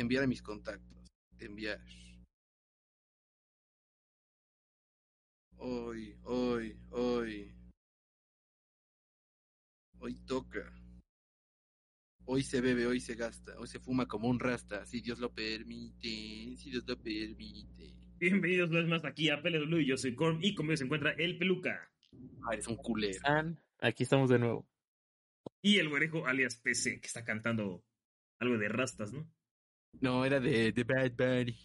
enviar a mis contactos. Enviar. Hoy, hoy, hoy. Hoy toca. Hoy se bebe, hoy se gasta, hoy se fuma como un rasta, si Dios lo permite, si Dios lo permite. Bienvenidos una vez más aquí a PLW, yo soy Corm y conmigo se encuentra el Peluca. Ah, eres un culero. Están- Aquí estamos de nuevo. Y el güerejo alias PC, que está cantando algo de rastas, ¿no? No, era de, de Bad Bunny.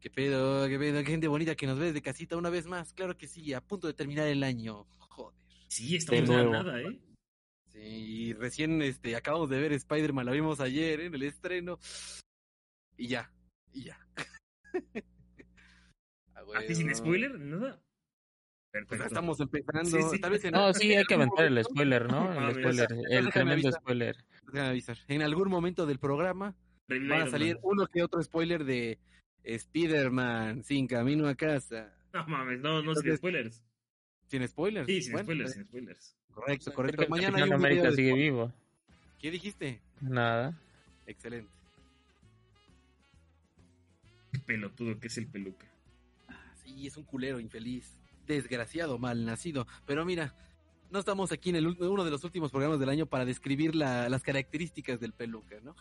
Qué pedo, qué pedo, qué gente bonita que nos ve desde casita una vez más. Claro que sí, a punto de terminar el año. Joder. Sí, estamos De a nada, ¿eh? Sí, y recién este, acabamos de ver Spider-Man, la vimos ayer en el estreno. Y ya, y ya. Ah, ¿Así sin spoiler? ¿Nada? Pues Perfecto. estamos empezando. Sí, sí. Tal vez en, No, sí, hay que aventar el spoiler, ¿no? mames. El spoiler, el tremendo spoiler. Déjame avisar. En algún momento del programa Revive van a Iron salir Man. uno que otro spoiler de Spider-Man sin camino a casa. No mames, no, no sin Entonces, spoilers. Sin spoilers. Sí, sin Bueno, spoilers, eh, sin spoilers. Correcto, correcto. Mañana hay un video América de sigue vivo. ¿Qué dijiste? Nada. Excelente. Qué pelotudo que es el peluca. Ah, Sí, es un culero infeliz, desgraciado, malnacido. Pero mira, no estamos aquí en el, uno de los últimos programas del año para describir la- las características del peluca, ¿no?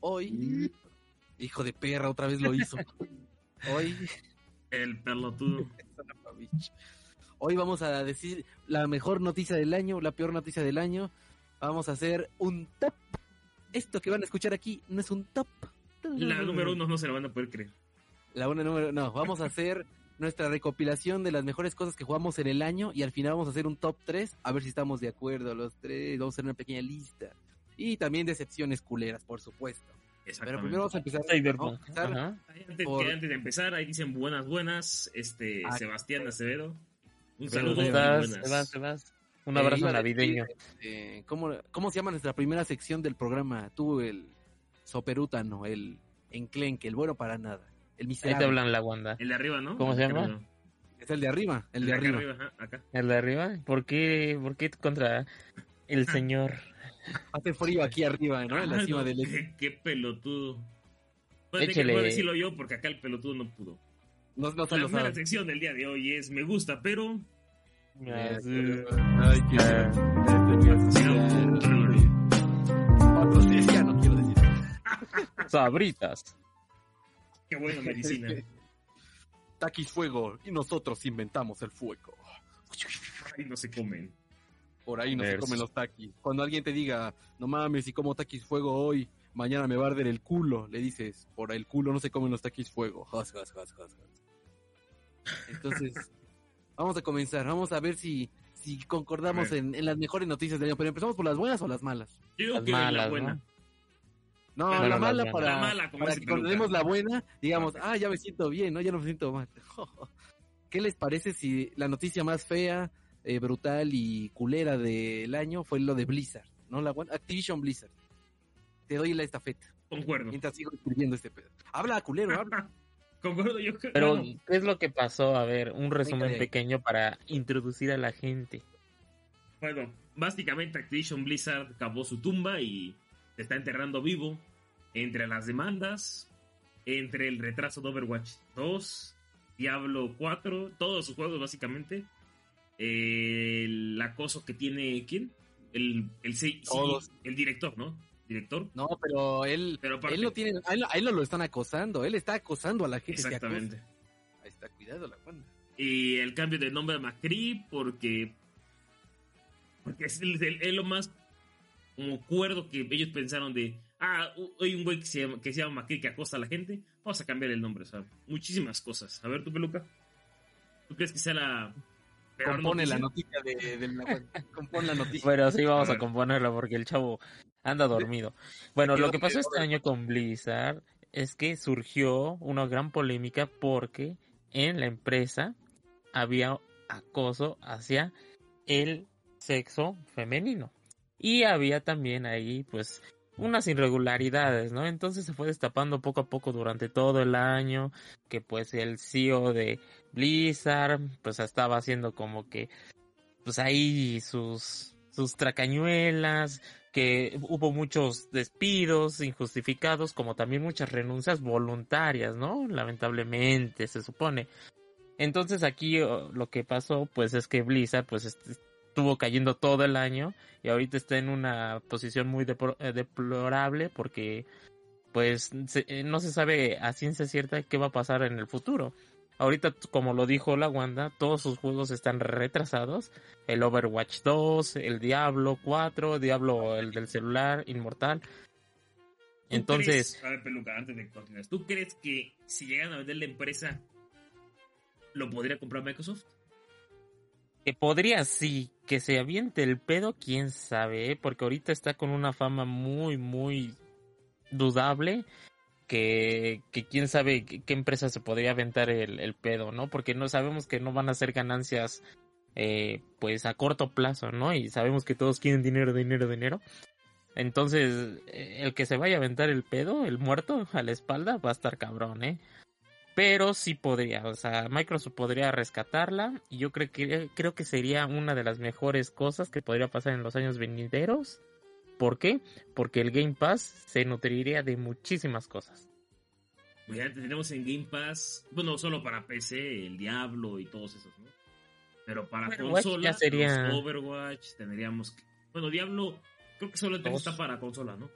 Hoy, hijo de perra, otra vez lo hizo. Hoy, El pelotudo. hoy vamos a decir la mejor noticia del año, la peor noticia del año. Vamos a hacer un top. Esto que van a escuchar aquí no es un top. La número uno no se la van a poder creer. La una número, no, vamos a hacer nuestra recopilación de las mejores cosas que jugamos en el año y al final vamos a hacer un top 3, a ver si estamos de acuerdo los tres, vamos a hacer una pequeña lista. Y también decepciones culeras, por supuesto. Pero primero vamos a empezar, a empezar Antes, por- que antes de empezar, ahí dicen buenas, buenas. Este, Ah, Sebastián Acevedo. Un saludo ¿dónde y Estás, buenas. te vas, te vas. Un Eh, abrazo iba a decir, navideño. eh, ¿cómo, ¿Cómo se llama nuestra primera sección del programa? Tú, el soperútano, el enclenque, el bueno para nada, el Ahí te miserable. hablan la Wanda. El de arriba, ¿no? ¿Cómo se El llama? arriba. Es el de arriba, el de acá arriba. ajá, acá. ¿El de arriba? ¿Por qué, por qué contra el señor? Hace frío aquí arriba, ¿no? En la cima del... qué, qué pelotudo. Puede que Échele. puedo decirlo yo porque acá el pelotudo no pudo. No, no La lo primera sección del día de hoy es me gusta, pero sí. Ay, qué... No quiero decir. Sabritas. qué buena medicina. Taquis fuego y nosotros inventamos el fuego. Ay, no se comen. Por ahí no se comen los taquis. Cuando alguien te diga, no mames, si como taquis fuego hoy, mañana me va a arder el culo, le dices, por el culo no se comen los taquis fuego. Entonces, vamos a comenzar. Vamos a ver si, si concordamos en, en las mejores noticias del año. Pero empezamos por las buenas o las malas. Yo digo Las que la buena. ¿no? No, Bueno, la mala para, La mala, para que cuando demos la buena, digamos, ah, ya me siento bien, ¿no? Ya no me siento mal. ¿Qué les parece si la noticia más fea, eh, brutal y culera del año fue lo de Blizzard, ¿no? La Activision Blizzard. Te doy la estafeta, Concuerdo. mientras sigo escribiendo este pedo. Habla, culero, habla. Concuerdo, yo creo. Pero, bueno, ¿qué es lo que pasó? A ver, un resumen pequeño para introducir a la gente. Bueno, básicamente Activision Blizzard cavó su tumba y se está enterrando vivo entre las demandas, entre el retraso de Overwatch 2, Diablo 4, todos sus juegos básicamente, eh, el acoso que tiene, ¿quién? El, el, sí- sí, Todos. el director, ¿no? Director. No, pero él, Pero aparte, él no tiene, a él, a él no lo están acosando, él está acosando a la gente. que exactamente. Ahí está, cuidado la banda. Y el cambio de nombre a McCree porque. Porque es, el- el- es lo más como cuerdo que ellos pensaron de. Ah, hay un güey que se llama, que se llama McCree que acosa a la gente. Vamos a cambiar el nombre, o sea, muchísimas cosas. A ver, tú, peluca. ¿Tú crees que sea la. Compone la noticia? de, de la compone la noticia. Bueno, sí, vamos A a, ver. componerlo porque el chavo anda dormido. Bueno, lo que pasó este año con Blizzard es que surgió una gran polémica porque en la empresa había acoso hacia el sexo femenino. Y había también ahí, pues, unas irregularidades, ¿no? Entonces se fue destapando poco a poco durante todo el año que pues el CEO de Blizzard pues estaba haciendo como que pues ahí sus sus tracañuelas que hubo muchos despidos injustificados, como también muchas renuncias voluntarias, ¿no? Lamentablemente, se supone. Entonces aquí oh, lo que pasó, pues es que Blizzard, pues estuvo cayendo todo el año y ahorita está en una posición muy eh, deplorable porque pues eh, no se sabe a ciencia cierta qué va a pasar en el futuro. Ahorita, como lo dijo la Wanda, todos sus juegos están retrasados. El Overwatch 2, el Diablo 4, Diablo el del celular, Inmortal. Entonces... a ver, Peluca, antes de continuar. ¿Tú crees que si llegan a vender la empresa, lo podría comprar Microsoft? Que podría, sí. Que se aviente el pedo, quién sabe, ¿eh? porque ahorita está con una fama muy, muy dudable que, que quién sabe qué, empresa se podría aventar el, pedo, ¿no? Porque no sabemos que no van a ser ganancias eh, pues a corto plazo, ¿no? Y sabemos que todos quieren dinero, dinero, dinero. Entonces, eh, el que se vaya a aventar el pedo, el muerto a la espalda, va a estar cabrón, ¿eh? Pero sí podría, o sea, Microsoft podría rescatarla y yo creo que, creo que sería una de las mejores cosas que podría pasar en los años venideros ¿Por qué? Porque el Game Pass se nutriría de muchísimas cosas. Pues ya tenemos en Game Pass, bueno, solo para PC, el Diablo y todos esos, ¿no? Pero para consola, ya sería... Overwatch, tendríamos que... Bueno, Diablo, creo que solo está para consola, ¿no?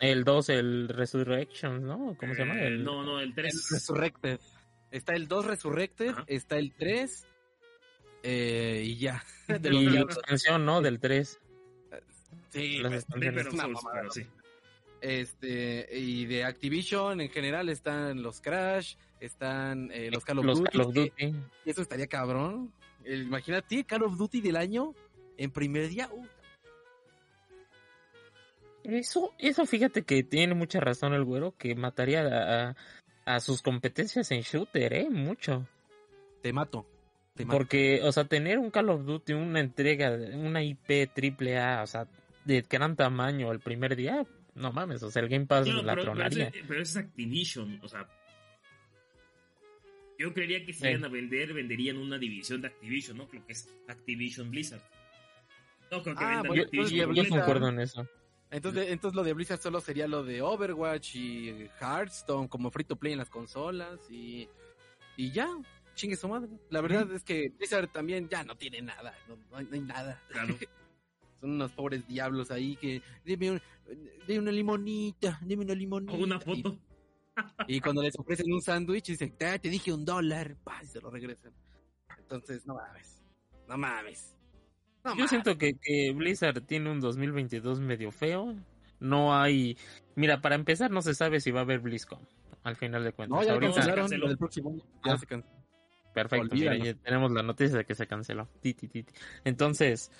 El 2, el Resurrection, ¿no? ¿Cómo se llama? El... No, no, el 3. El Resurrected. Está el 2 Resurrected, está el 3 eh, y ya. y la expansión, ¿no? Del 3. Sí, Este, y de Activision en general están los Crash, están eh, los Call of Duty. Y eso estaría cabrón. imagínate, Call of Duty del año en primer día. Uh. Eso, eso fíjate que tiene mucha razón el güero, que mataría a, sus competencias en shooter, ¿eh? Mucho. Te mato. Porque, o sea, tener un Call of Duty, una entrega, una IP triple A, o sea, de gran tamaño el primer día, no mames, o sea, el Game Pass la tronaría. Pero, es Activision, o sea. Yo creería que si iban a vender, venderían una división de Activision, ¿no? Creo que es Activision Blizzard. No creo que ah, vendan Activision. Yo, yo concuerdo en eso. Entonces, entonces lo de Blizzard solo sería lo de Overwatch y Hearthstone como free to play en las consolas y, y ya, chingue su madre. La verdad es que Blizzard también ya no tiene nada, no, hay, no hay, nada. Claro. Son unos pobres diablos ahí que, dime, una limonita, dime una limonita. O una foto. Y, cuando les ofrecen un sándwich, dicen, te dije un dólar, pa, y se lo regresan. Entonces, no mames, no mames. Yo siento que, que Blizzard tiene un 2022 medio feo. No hay. Mira, para empezar, no se sabe si va a haber BlizzCon. Al final de cuentas. No, ya Ahorita... cancelaron. El próximo ya ah. se canceló. Perfecto, mira, ya tenemos la noticia de que se canceló. Entonces,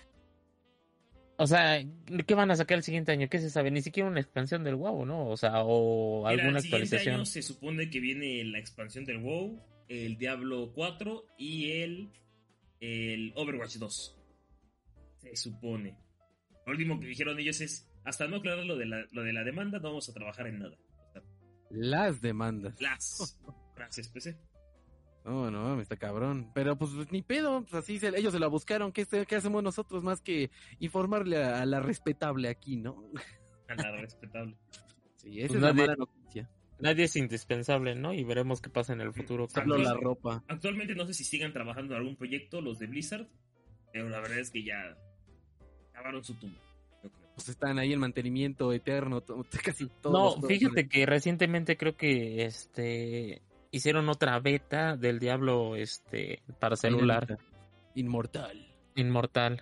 o sea, ¿qué van a sacar el siguiente año? ¿Qué se sabe? Ni siquiera una expansión del WoW, ¿no? O sea, o alguna actualización. Año se supone que viene la expansión del WoW, el Diablo 4 y el, el Overwatch 2. Se supone. Lo último que dijeron ellos es, hasta no aclarar lo de la, lo de la demanda, no vamos a trabajar en nada. Las demandas. Las. Gracias, PC. No, no, me está cabrón. Pero pues ni pedo, pues así ellos se la buscaron. ¿Qué, ¿Qué, hacemos nosotros más que informarle a, la respetable aquí, no? A la respetable. sí, esa pues es nadie, la mala noticia. Nadie es indispensable, ¿no? Y veremos qué pasa en el futuro. Solo la ropa. Actualmente no sé si sigan trabajando en algún proyecto los de Blizzard, pero la verdad es que ya acabaron su tumba. Pues están ahí en mantenimiento eterno, casi todos. No, fíjate que recientemente creo que este hicieron otra beta del Diablo este para celular. Inmortal. Inmortal.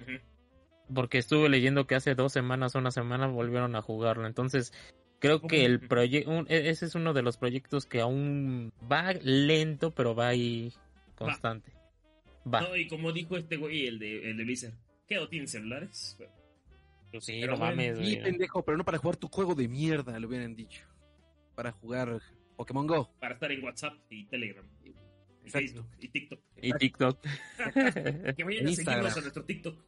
Porque estuve leyendo que hace dos semanas, una semana, volvieron a jugarlo. Entonces, creo que el proyecto, e, ese es uno de los proyectos que aún va lento, pero va ahí constante. Va. No, y como dijo este güey, el de, el de Blizzard, ¿qué? ¿O tienen celulares? Pues sí, no mames, Sí, pendejo, pero no para jugar tu juego de mierda, lo hubieran dicho. Para jugar Pokémon Go. Para estar en WhatsApp y Telegram. Y Facebook y TikTok. Y TikTok. que vayan a seguirnos a nuestro TikTok.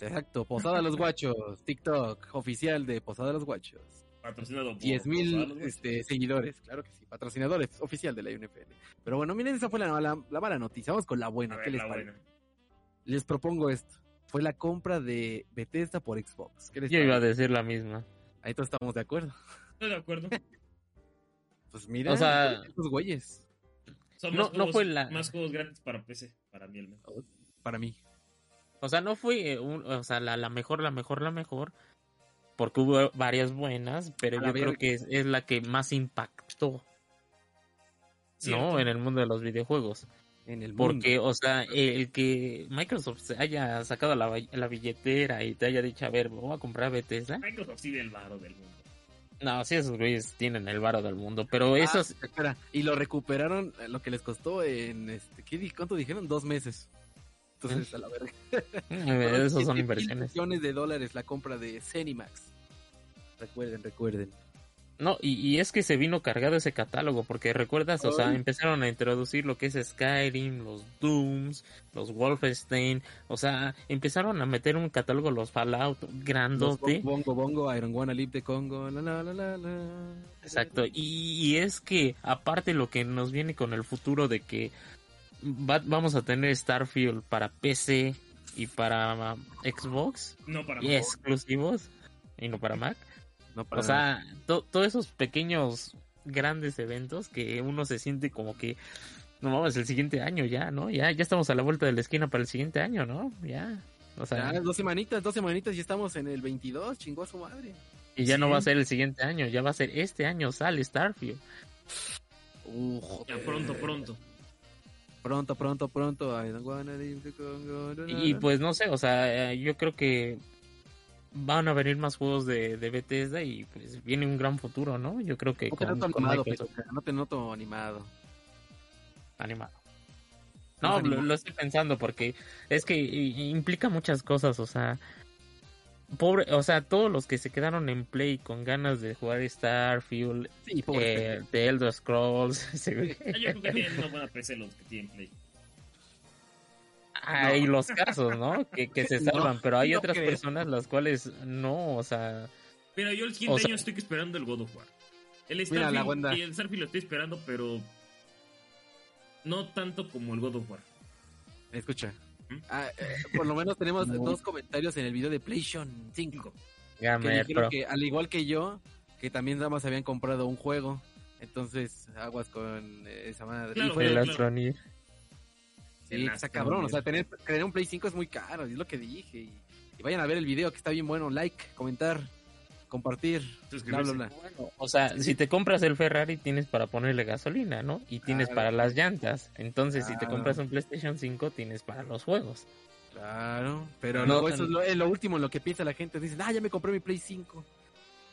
Exacto, Posada Los Guachos, TikTok oficial de Posada Los Guachos. Patrocinado por 10 mil este, seguidores, claro que sí, patrocinadores oficial de la UNFL. Pero bueno, miren, esa fue la, la, mala noticia. Vamos con la buena. ¿Qué les parece? Les propongo esto. Fue la compra de Bethesda por Xbox. ¿Qué les Yo iba a decir la misma. Ahí todos estamos de acuerdo. Estoy de acuerdo. Pues mira, O sea- estos güeyes, Son No- más, no juegos, fue la- más juegos gratis para PC, para mí al menos. para mí. O sea, no fue eh, un- o sea, la, la mejor, la mejor, la mejor. Porque hubo varias buenas, pero yo creo que es, es la que más impactó, Cierto. ¿no? En el mundo de los videojuegos. En el mundo. Porque, o sea, el que Microsoft se haya sacado la, la billetera y te haya dicho, a ver, voy a comprar Bethesda. Microsoft sí el varo del mundo. No, sí, esos güeyes tienen el varo del mundo, pero Ah, esos... espera, y lo recuperaron eh, lo que les costó en este, ¿qué ¿cuánto dijeron? Dos meses. Entonces, a la verga. esos son 7,000 inversiones. millones de dólares la compra de Cenimax. Recuerden, recuerden. No, y, y es que se vino cargado ese catálogo, porque recuerdas, o sea, empezaron a introducir lo que es Skyrim, los Dooms, los Wolfenstein, o sea, empezaron a meter un catálogo, los Fallout, Los grandote. bongo, bongo, bongo, Iron Wanna Live de Congo, la la la la la. Exacto, y, y es que aparte lo que nos viene con el futuro de que va- vamos a tener Starfield para PC y para Xbox, No para y exclusivos, y no para Mac. No, para O sea, to- todos esos pequeños, grandes eventos que uno se siente como que, no mames, el siguiente año ya, ¿no? Ya, ya estamos a la vuelta de la esquina para el siguiente año, ¿no? Ya. O sea, Ya, dos semanitas, dos semanitas y estamos en el 22, chingó a su madre. y ya no va a ser el siguiente año, ya va a ser este año sale Starfield. Uh, joder. Ya pronto, pronto. Pronto, pronto, pronto. I don't wanna live the Congo, la, la, Y pues no sé, o sea, eh, yo creo que van a venir más juegos de, de Bethesda y pues viene un gran futuro, ¿no? Yo creo que No te con, noto con animado, Microsoft no te noto animado. animado. ¿No lo, estoy pensando porque es que implica muchas cosas, o sea, pobre, o sea, todos los que se quedaron en Play con ganas de jugar Starfield, Sí, eh, The Elder Scrolls, se ve- Yo creo que tienen una buena PC los que tienen Play. Hay los casos, ¿no? Que, que se No, salvan, pero hay no otras creo. personas las cuales no, o sea, Pero yo el siguiente O sea- año estoy esperando el God of War. El Mira, la Starfield, y el Starfield lo estoy esperando, pero no tanto como el God of War. Escucha. ¿Mm? Ah, eh, por lo menos tenemos No. dos comentarios en el video de PlayStation 5. Que gamer, dijeron que, al igual que yo, que también nada más habían comprado un juego. Entonces, aguas con eh, esa madre. Claro, Y fue- el claro. Sí, El está cabrón. O sea, tener, tener un Play 5 es muy caro, es lo que dije. Y, y vayan a ver el video que está bien bueno. Like, comentar, compartir, bla, bla, Suscribirse. bla. Bueno, o sea, si te compras el Ferrari tienes para ponerle gasolina, ¿no? Y tienes Claro. para las llantas. Entonces, si te Claro. compras un PlayStation 5 tienes para los juegos. Claro, pero No, eso es lo, es lo último en lo que piensa la gente. Dicen, ah, ya me compré mi Play 5.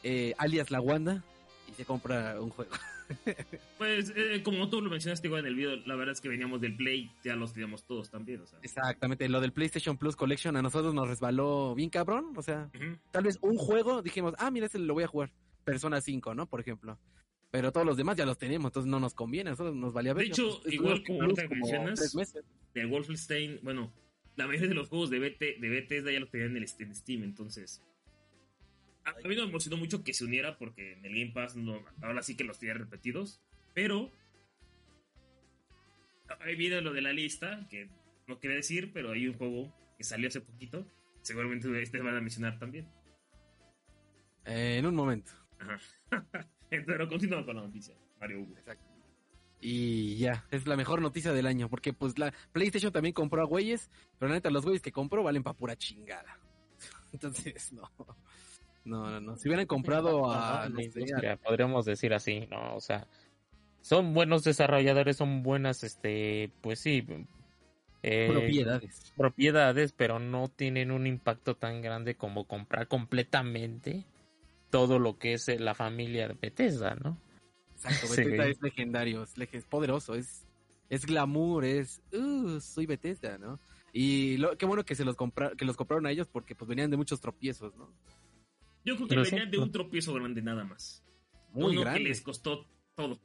Eh, alias la Wanda. Y se compra un juego. Pues, eh, como tú lo mencionaste igual en el video, la verdad es que veníamos del Play, ya los teníamos todos también, o sea. Exactamente, lo del PlayStation Plus Collection a nosotros nos resbaló bien cabrón. O sea, tal vez un juego dijimos, ah, mira, este lo voy a jugar. Persona 5, ¿no? Por ejemplo. Pero todos los demás ya los tenemos, entonces no nos conviene. A nosotros nos valía ver. De hecho, igual como ahorita mencionas. De Wolfenstein, bueno, la mayoría de los juegos de, BT, de Bethesda ya los tenían en, el, en Steam, entonces. A, mí no me emocionó mucho que se uniera porque en el Game Pass no, ahora sí que los tenía repetidos, pero. Ahí viene lo de la lista, que no quería decir, pero hay un juego que salió hace poquito. Seguramente ustedes van a mencionar también. Eh, en un momento. Ajá. Pero continúa con la noticia, Mario Hugo. Y ya, es la mejor noticia del año, porque pues la PlayStation también compró a güeyes, pero la neta los güeyes que compró valen pa' pura chingada. Entonces, no. No, no, no. Si hubieran comprado a... la no industria, podríamos decir así, ¿no? O sea, son buenos desarrolladores, son buenas, este, pues sí, eh, propiedades. propiedades, pero no tienen un impacto tan grande como comprar completamente todo lo que es eh, la familia de Bethesda, ¿no? Exacto, Bethesda es legendario, es, poderoso, es, es glamour, es... Uh, soy Bethesda, ¿no? Y lo, qué bueno que se los compra, que los compraron a ellos porque pues venían de muchos tropiezos, ¿no? Yo creo que venían de no. un tropiezo grande nada más. Muy Uno grande. que les costó todo.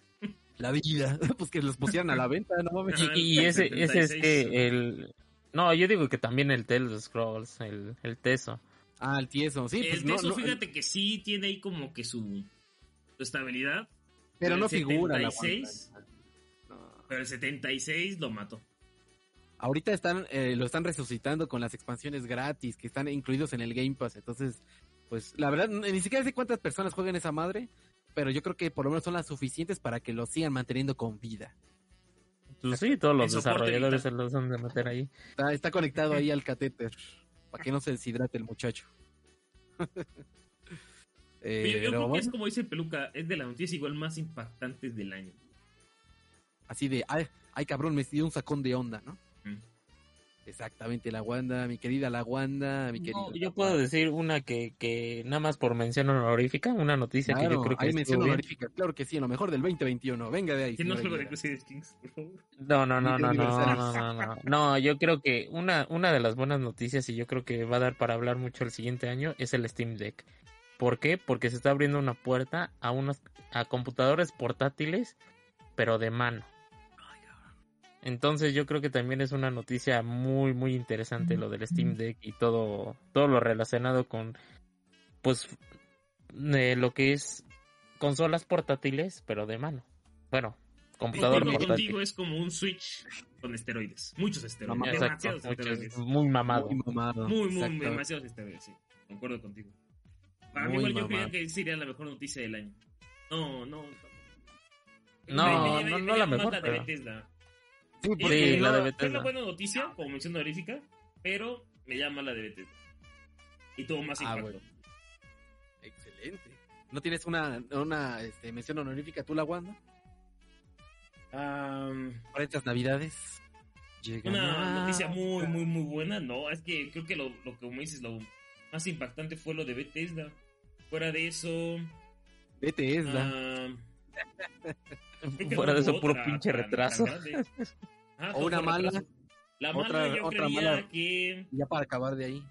La vida, pues que los pusieran a la venta, no mames. Y, ese, ese es 76. que el... No, yo digo que también el Tales Scrolls, el, el Teso. Ah, el tieso, sí, pues el Teso, no, fíjate que sí tiene ahí como que su, su estabilidad. pero no figura la 76. Wanda. No. Pero el 76 lo mató. ahorita están, eh, lo están resucitando con las expansiones gratis que están incluidos en el Game Pass. Entonces, pues la verdad, ni siquiera sé cuántas personas juegan esa madre, pero yo creo que por lo menos son las suficientes para que lo sigan manteniendo con vida. Pues sí, todos los desarrolladores se los han de meter ahí. Está, está conectado ahí al catéter para que no se deshidrate el muchacho. Eh, Yo, yo pero creo que bueno, es como dice Peluca, es de las noticias igual más impactantes del año. así de, ay, ay cabrón, me dio un sacón de onda, ¿no? Exactamente, la Wanda, mi querida la Wanda, mi querida. No, yo puedo decir una que, que nada más por mención honorífica, una noticia que yo Claro, creo que hay mención bien. honorífica, claro que sí, en lo mejor del 2021. Venga de ahí. ¿Quién no algo de. Crusader Kings, por favor? No, no, no, no, que no, no, no, no. No, yo creo que una, una de las buenas noticias y yo creo que va a dar para hablar mucho el siguiente año es el Steam Deck. ¿Por qué? Porque se está abriendo una puerta a unos a computadores portátiles, pero de mano. Entonces yo creo que también es una noticia muy muy interesante lo del Steam Deck y todo todo lo relacionado con pues de lo que es consolas portátiles, pero de mano. Bueno, computador Contigo, portátil. contigo es como un Switch con esteroides. Muchos esteroides. Exacto, demasiados muchos- esteroides. muy mamado. Muy mamado. Muy, muy, demasiados esteroides, sí. Concuerdo contigo. Para mí, Muy igual, yo creía que sería la mejor noticia del año. No, no. No, Me- me- no, me no la llama mejor, de pero- Bethesda. Sí, Es- porque Sí, no, la de Es Bethesda. una buena noticia, como mención honorífica, pero me llama la de Bethesda. Y tuvo más Ah, impacto. bueno. Excelente. ¿No tienes una, una este, mención honorífica tú, la Wanda? Am, Para estas navidades. Llegan una a- noticia muy, muy, muy buena. No, es que creo que lo, lo que como dices, lo más impactante fue lo de Bethesda. Fuera de eso. Bethesda. que Fuera no de eso, puro otra pinche retraso. Ajá, O una mala. retraso. La Otra- mala yo otra creía mala. que Ya para acabar de ahí.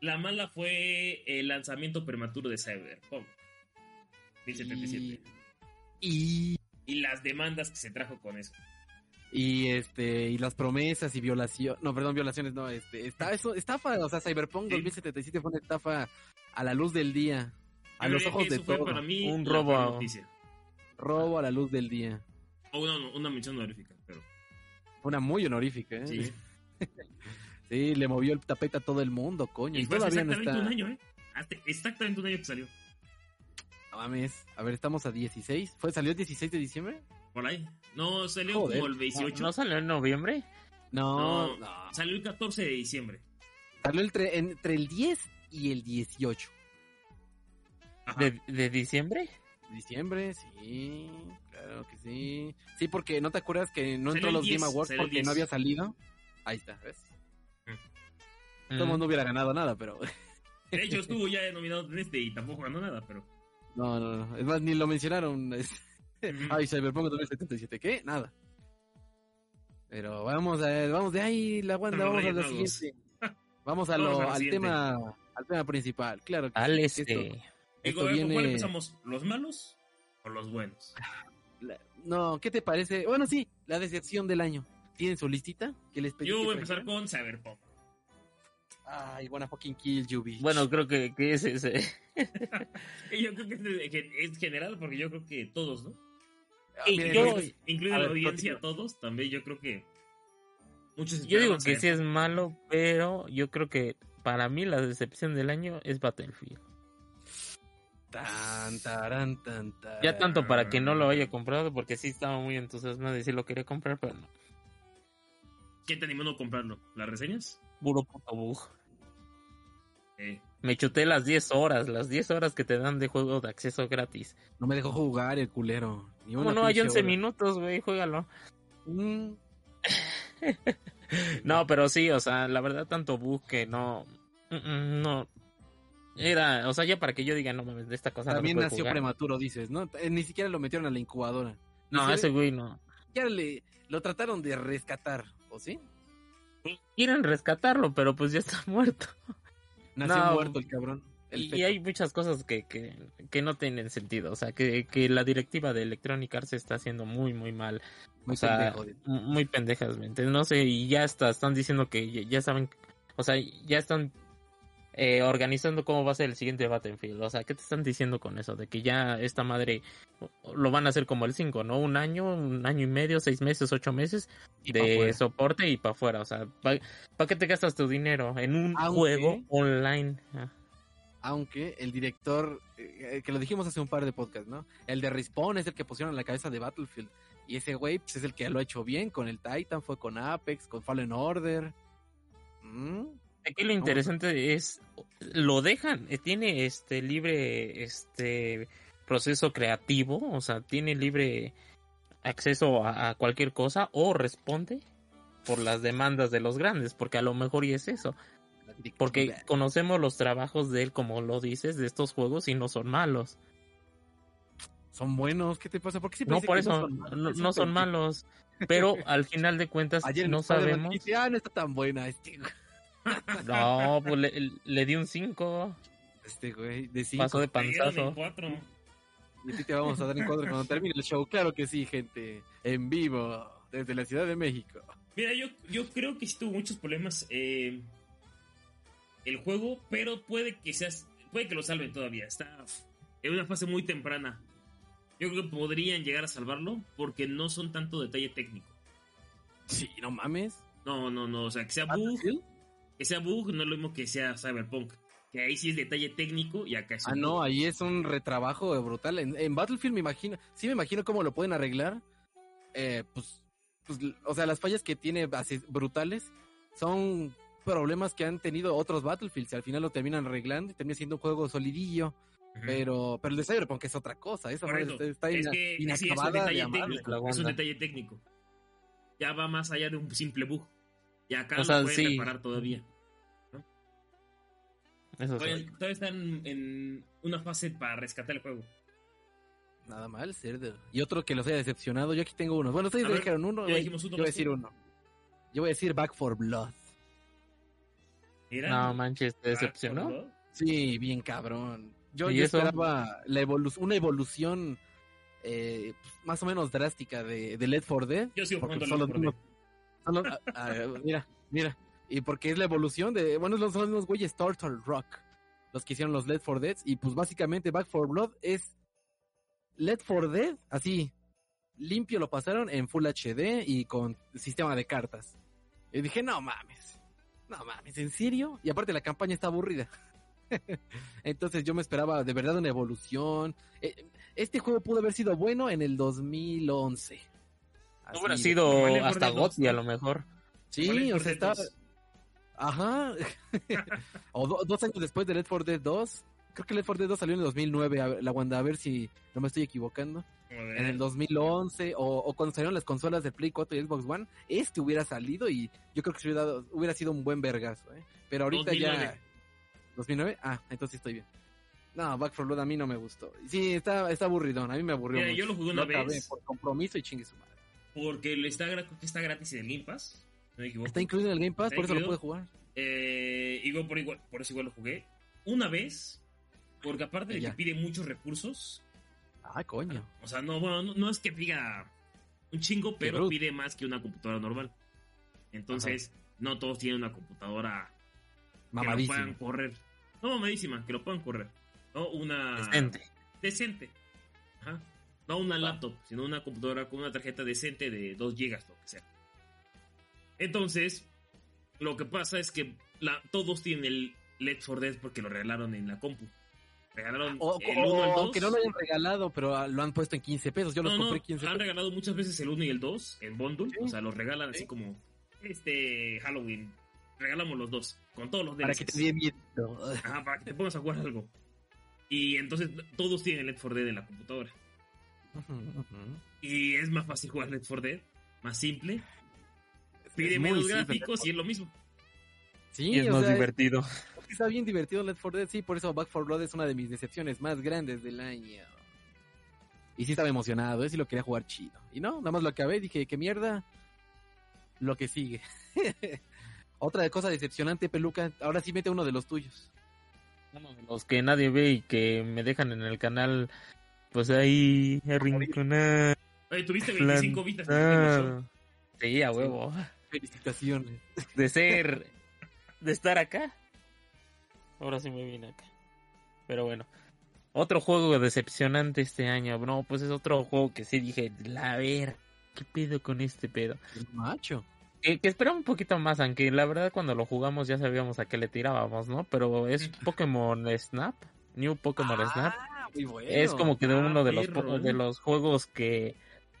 la mala fue el lanzamiento prematuro de Cyberpunk 1077 Y, y las demandas que se trajo con eso. y este y las promesas y violación no perdón violaciones no este está eso estafa o sea Cyberpunk Sí. 2077 fue una estafa a la luz del día a Yo los ojos de todo para mí Un robo noticia. Robo a la luz del día O una, una mención honorífica, pero una muy honorífica ¿eh? sí. Sí, le movió el tapete a todo el mundo coño y, Y fue hace todavía no exactamente está un año, ¿eh? Hace exactamente un año que salió. No mames a ver estamos a 16 fue salió el 16 de diciembre Por ahí. No, salió Joder. como el 18. ¿No salió en noviembre? no, No. no. Salió el 14 de diciembre. salió entre, entre el 10 y el 18 Ajá. ¿De, de diciembre? Diciembre, sí, claro que sí. Sí, porque no te acuerdas que no entró a los 10, Game Awards porque 10. no había salido. Ahí está, ¿ves? Mm. Todo el mundo hubiera ganado nada, pero. De hecho, estuvo ya nominado en este y tampoco ganó nada, pero. No, no, no. Es más, ni lo mencionaron. Ay, Cyberpunk 2077, ¿qué? Nada. Pero vamos a vamos de ahí, la Wanda, vamos a lo siguiente. Vamos a lo, al siguiente. tema al tema principal, claro. que Al sí, este. esto- Digo, esto a ver, ¿con ¿cuál empezamos? ¿Los malos o los buenos? la- No, ¿qué te parece? Bueno, sí, la decepción del año. ¿Tienen su listita? ¿Qué les pedí Yo voy a empezar con Cyberpunk. Ay, wanna fucking kill you, bitch. Bueno, creo que, que ese, ese- Y yo creo que es, es general, porque yo creo que todos, ¿no? Ah, y yo- Incluido A la ver, audiencia, todos, también yo creo que muchos Yo digo que sí es malo, pero yo creo que para mí la decepción del año es Battlefield. Tan, taran, tan, taran. Ya tanto para que no lo haya comprado, porque sí estaba muy entusiasmado y sí lo quería comprar, pero no. ¿Qué te animó a no comprarlo? ¿Las reseñas? Puro puto bug. Eh, Me chuté las 10 horas, las 10 horas que te dan de juego de acceso gratis. No me dejó jugar el culero. Ni ¿Cómo una no? Hay pinche 11 hora. minutos, güey, juégalo. Mm, No, pero sí, o sea, la verdad, tanto bug que no. mm, mm, No. Era, o sea, ya para que yo diga, no mames, de esta cosa También nació jugar. prematuro, dices, ¿no? Eh, Ni siquiera lo metieron a la incubadora. No, ese güey no. Siquiera le, lo trataron de rescatar, ¿o sí? Quieren rescatarlo, pero pues ya está muerto. Nació No. muerto el cabrón. El Y, hay muchas cosas que, que, que no tienen sentido. O sea, que, que la directiva de Electronic Arts está haciendo muy, muy mal. Muy o sea, muy pendejasmente. No sé, y ya está, están diciendo que ya, ya saben, o sea, ya están eh, organizando cómo va a ser el siguiente Battlefield. O sea, ¿qué te están diciendo con eso? De que ya esta madre lo van a hacer como el 5, ¿no? Un año, un año y medio, seis meses, ocho meses Y pa' de soporte y para afuera. O sea, ¿para qué te gastas tu dinero? En un Aunque- juego online. Ah, Aunque el director, eh, que lo dijimos hace un par de podcasts, ¿no? El de Respawn es el que pusieron en la cabeza de Battlefield. Y ese güey pues, es el que lo ha hecho bien con el Titan, fue con Apex, con Fallen Order. Mm, Aquí lo interesante es, lo dejan, eh, tiene este libre este proceso creativo, o sea, tiene libre acceso a, a cualquier cosa o responde por las demandas de los grandes, porque a lo mejor y es eso, porque conocemos los trabajos de él, como lo dices, de estos juegos y no son malos. Son buenos, ¿qué te pasa? ¿Por qué siempre No, por eso son malos? no, son malos, pero al final de cuentas Ayer no sabemos. ah, no está tan buena este, No, pues le, le di un 5, este güey. De cinco. pasó de Me dieron en panzazo. cuatro. Y a ti te vamos a dar en cuadro cuando termine el show. Claro que sí, gente. En vivo, desde la Ciudad de México. Mira, yo, yo creo que sí tuvo muchos problemas eh, el juego, pero puede que seas, puede que lo salven todavía. Está en una fase muy temprana. Yo creo que podrían llegar a salvarlo porque no son tanto detalle técnico. Sí, no mames. No, no, no. O sea, que sea bug. Que sea bug no es lo mismo que sea Cyberpunk. Que ahí sí es detalle técnico y acá es Ah, un no, ahí es un retrabajo brutal. En, en Battlefield me imagino, sí me imagino cómo lo pueden arreglar. Eh, pues, pues, o sea, las fallas que tiene así brutales son problemas que han tenido otros Battlefields y al final lo terminan arreglando y termina siendo un juego solidillo. Pero, pero el de Cyberpunk es otra cosa. Esa Correcto. está, es ina- que sí, es un de detalle técnico. Es un detalle técnico. Ya va más allá de un simple bug. Y acá O lo sea, pueden sí. reparar todavía. Eso sí. Todavía, están en una fase para rescatar el juego. Nada mal, cerdo. Y otro que los haya decepcionado. Yo aquí tengo uno. Bueno, ustedes dijeron uno. ya güey. dijimos uno, Yo voy a decir uno. Yo voy a decir Back for Blood. No manches, te decepcionó. for. Sí, bien cabrón. Yo, ¿Y yo eso? esperaba la evolu- una evolución eh, pues, más o menos drástica de, de Led 4 Dead. Yo sigo jugando Left 4 mismos- son los- ah, ah, mira, mira. Y porque es la evolución de. Bueno, son los mismos güeyes Turtle Rock. Los que hicieron los Led 4 Dead. Y pues básicamente Back for Blood es. Led 4 Dead, así. Limpio lo pasaron en Full HD y con sistema de cartas. Y dije, no mames. No mames, ¿en serio? Y aparte la campaña está aburrida. Entonces yo me esperaba de verdad una evolución. Eh, Este juego pudo haber sido bueno en el 2011. Así Hubiera sido como el Left 4 hasta Dead 2, Gotti a lo mejor. Sí, o 4 sea, está... 2. Ajá. o do- dos años después de Left 4 Dead 2. Creo que Left 4 Dead 2 salió en el 2009, a ver, la Wanda, a ver si no me estoy equivocando. En el 2011, o, o cuando salieron las consolas de Play 4 y Xbox One, este hubiera salido y yo creo que se hubiera, dado- hubiera sido un buen vergazo, ¿eh? Pero ahorita 2009. ya... ¿2009? Ah, entonces estoy bien. No, Back 4 Blood a mí no me gustó. Sí, está, está aburridón, a mí me aburrió Mira, mucho. yo lo jugué una acabé vez. por compromiso y chingue su madre. Porque le está, está gratis en el Game Pass. No me equivoco. Está incluido en el Game Pass, por eso lo pude jugar. Eh, igual por, igual, por eso igual lo jugué. Una vez. Porque aparte de que pide muchos recursos. Ah, coño. O sea, no, bueno, no, no es que pida un chingo, pero pide más que una computadora normal. Entonces, no todos tienen una computadora que lo puedan correr. No mamadísima, que lo puedan correr. No una. Decente. Decente. Ajá. No una laptop, sino una computadora con una tarjeta decente de 2 GB, lo que sea. Entonces, lo que pasa es que la, todos tienen el Let's for Dead porque lo regalaron en la compu. Regalaron O, el o- 1 el 2. aunque no lo hayan regalado, pero ah, lo han puesto en 15 pesos. Yo No, compré no, 15 han pesos. regalado muchas veces el 1 y el 2 en bundle. Sí. O sea, los regalan Sí. así como este Halloween. Regalamos los dos, con todos los Para que DLCs. te dé miedo. Ajá, para que te pongas a jugar algo. Y entonces todos tienen Let's for Dead en la computadora. Y es más fácil jugar for Dead, más simple. Pide menos simple, gráficos y es lo mismo. Sí, Y es más sea, divertido. es está bien divertido Left 4 Dead, sí, por eso Back 4 Blood es una de mis decepciones más grandes del año. Y sí estaba emocionado, ¿eh? sí lo quería jugar chido. Y no, nada más lo acabé, dije, qué mierda, lo que sigue. Otra cosa decepcionante, Peluca, ahora sí mete uno de los tuyos. Uno de los que nadie ve y que me dejan en el canal, pues ahí arrinconar. Oye, tuviste 25 vistas en el último show. plantado. Sí, a huevo. Felicitaciones. De ser, de estar acá. ahora sí me vine acá. Pero bueno, otro juego decepcionante este año. No, pues es otro juego que sí dije, la ver, ¿qué pedo con este pedo? El macho. Que, que esperaba un poquito más, aunque la verdad cuando lo jugamos ya sabíamos a qué le tirábamos, ¿no? Pero es Pokémon Snap, New Pokémon Snap. Ah, bueno. Es como que de Ah, uno de los, perro, de ¿eh? los juegos que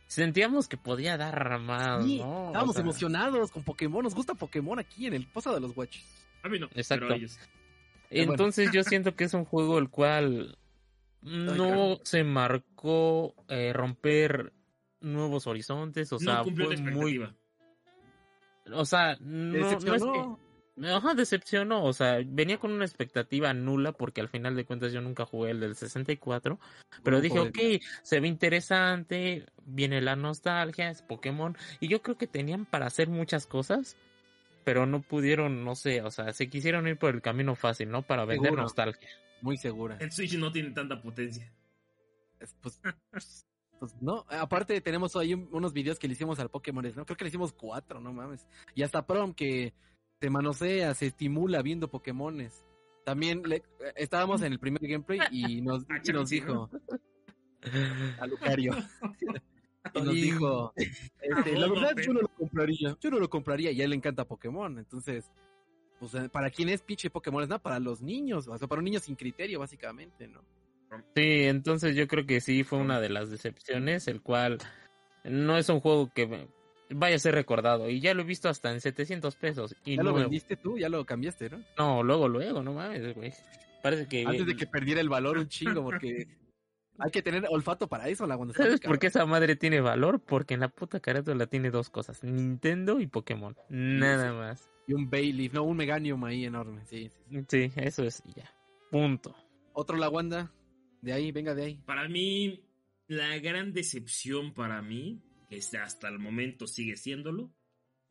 sentíamos que podía dar más, Sí, ¿no? O estábamos sea, emocionados con Pokémon. Nos gusta Pokémon aquí en el Pozo de los Guachos. A mí no, Exacto. pero ellos. Entonces yo siento que es un juego el cual no se marcó eh, romper nuevos horizontes, o sea, no cumplió la fue muy, o sea, no, no es Decepcionó. que, ajá, decepcionó, o sea, venía con una expectativa nula porque al final de cuentas yo nunca jugué el del 64, pero No, dije, ok, se ve interesante, viene la nostalgia, es Pokémon, y yo creo que tenían para hacer muchas cosas, pero no pudieron, no sé, o sea, se quisieron ir por el camino fácil, ¿no? Para vender Seguro. nostalgia. Muy segura. El Switch no tiene tanta potencia. Es, Pues, pues, no, aparte tenemos ahí un- unos videos que le hicimos al Pokémon, ¿no? Creo que le hicimos cuatro, no mames. Y hasta Prom que se manosea, se estimula viendo Pokémones. También le- estábamos en el primer gameplay y nos, Ah, y nos Chansey, dijo a Lucario. Y nos dijo, este, la No, verdad yo no lo compraría, yo no lo compraría y a él le encanta Pokémon, entonces, pues eh, para quién es pinche Pokémon, es nada, para los niños, o sea, para un niño sin criterio básicamente, ¿no? Sí, entonces yo creo que sí fue una de las decepciones, el cual no es un juego que vaya a ser recordado. Y ya lo he visto hasta en 700 pesos. Y ¿Ya lo vendiste tú? ¿Ya lo cambiaste, no? No, luego, luego, no mames, güey. Parece que... Antes de que perdiera el valor un chingo, porque hay que tener olfato para eso, la cuando ¿Sabes por qué esa madre tiene valor? Porque en la puta carátula tiene dos cosas, Nintendo y Pokémon. Nada sí. más. Y un Bayleaf, no, un Meganium ahí enorme, sí, sí. Sí, eso es y ya. Punto. Otro la Wanda, de ahí, venga de ahí. Para mí, la gran decepción para mí, que hasta el momento sigue siéndolo,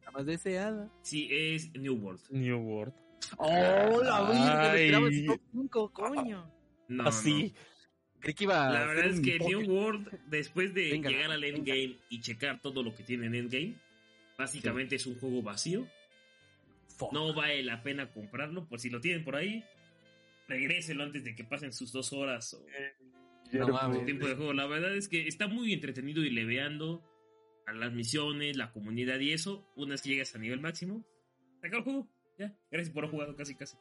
La más deseada. sí es New World. New World. ¡Oh, la virgen! Top 5, coño. No, Así. Creí que iba no. La a verdad es que New World, después de Venga, llegar al venga. endgame y checar todo lo que tiene en endgame, básicamente es un juego vacío. Fuck. No vale la pena comprarlo, por si lo tienen por ahí, regréselo antes de que pasen sus dos horas o No su tiempo de juego. La verdad es que está muy entretenido y leveando a las misiones, la comunidad y eso. Una vez que llegas a nivel máximo, saca el juego. Ya, gracias por haber jugado casi casi.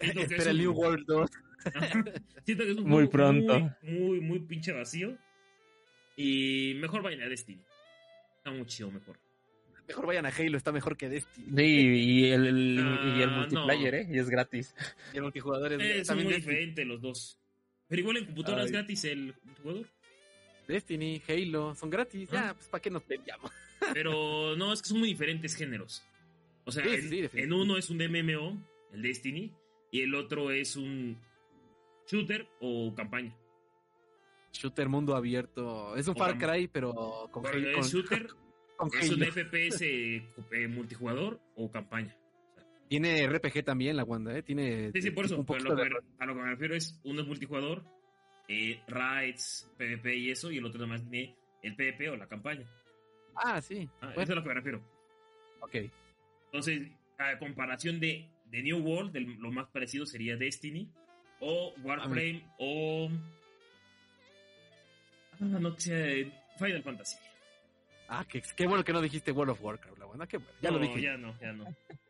Siento que es Espera el un- New World 2. Ajá. Siento que es un Muy juego pronto. Muy, muy, muy pinche vacío. Y mejor vayan a Destiny. Está mucho mejor. Mejor vayan a Halo, está mejor que Destiny. Sí, y el, el- y el Ah, multiplayer, no. ¿eh? Y es gratis. Y el multijugador es Eh, son también muy Destiny. diferentes los dos. Pero igual en computadora es Ay. gratis el multijugador. Destiny, Halo, son gratis. Ya, Ah. pues ¿para qué nos peleamos? Pero no, es que son muy diferentes géneros. O sea, Sí, en, sí, definitivamente. en uno es un MMO, el Destiny, y el otro es un shooter o campaña. Shooter mundo abierto. Es un O Far Cry, pero con, Bueno, Halo- el con, shooter con es un. FPS eh, multijugador o campaña. Tiene RPG también la Wanda, ¿eh? Tiene Sí, sí, por eso. un pero lo que a lo que me refiero es, uno es multijugador, eh, raids, PvP y eso, y el otro nomás tiene el PvP o la campaña. Ah, sí. Ah, Bueno, Eso es a lo que me refiero. ok. Entonces, a comparación de, de New World, lo más parecido sería Destiny o Warframe o... Ah, no eh, Final Fantasy. Ah, qué, qué bueno que no dijiste World of Warcraft, la Wanda. Qué bueno. Ya no, lo dije. ya no, ya no.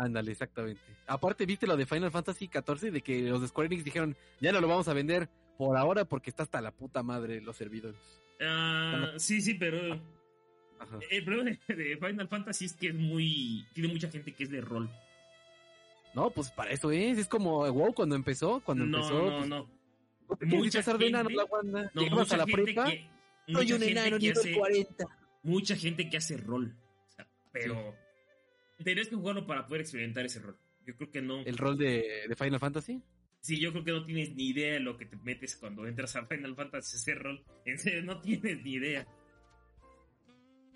Ándale, exactamente. Aparte, ¿viste lo de Final Fantasy XIV? De que los de Square Enix dijeron, ya no lo vamos a vender por ahora porque está hasta la puta madre los servidores. Ah, sí, sí, pero Ajá. el problema de- Final Fantasy es que es muy... Tiene mucha gente que es de rol. No, pues para eso es. Es como WoW cuando empezó. Cuando no, empezó, no, pues, no. ¿no te mucha disfrazar de enano, gente- la Wanda? No, mucha a la gente prepa. que... Mucha un gente enano que hace- 40. mucha gente que hace rol. O sea, pero tendrías que jugarlo para poder experimentar ese rol. Yo creo que no. El rol de, de Final Fantasy. Sí, yo creo que no tienes ni idea de lo que te metes cuando entras a Final Fantasy ese rol. En serio, no tienes ni idea.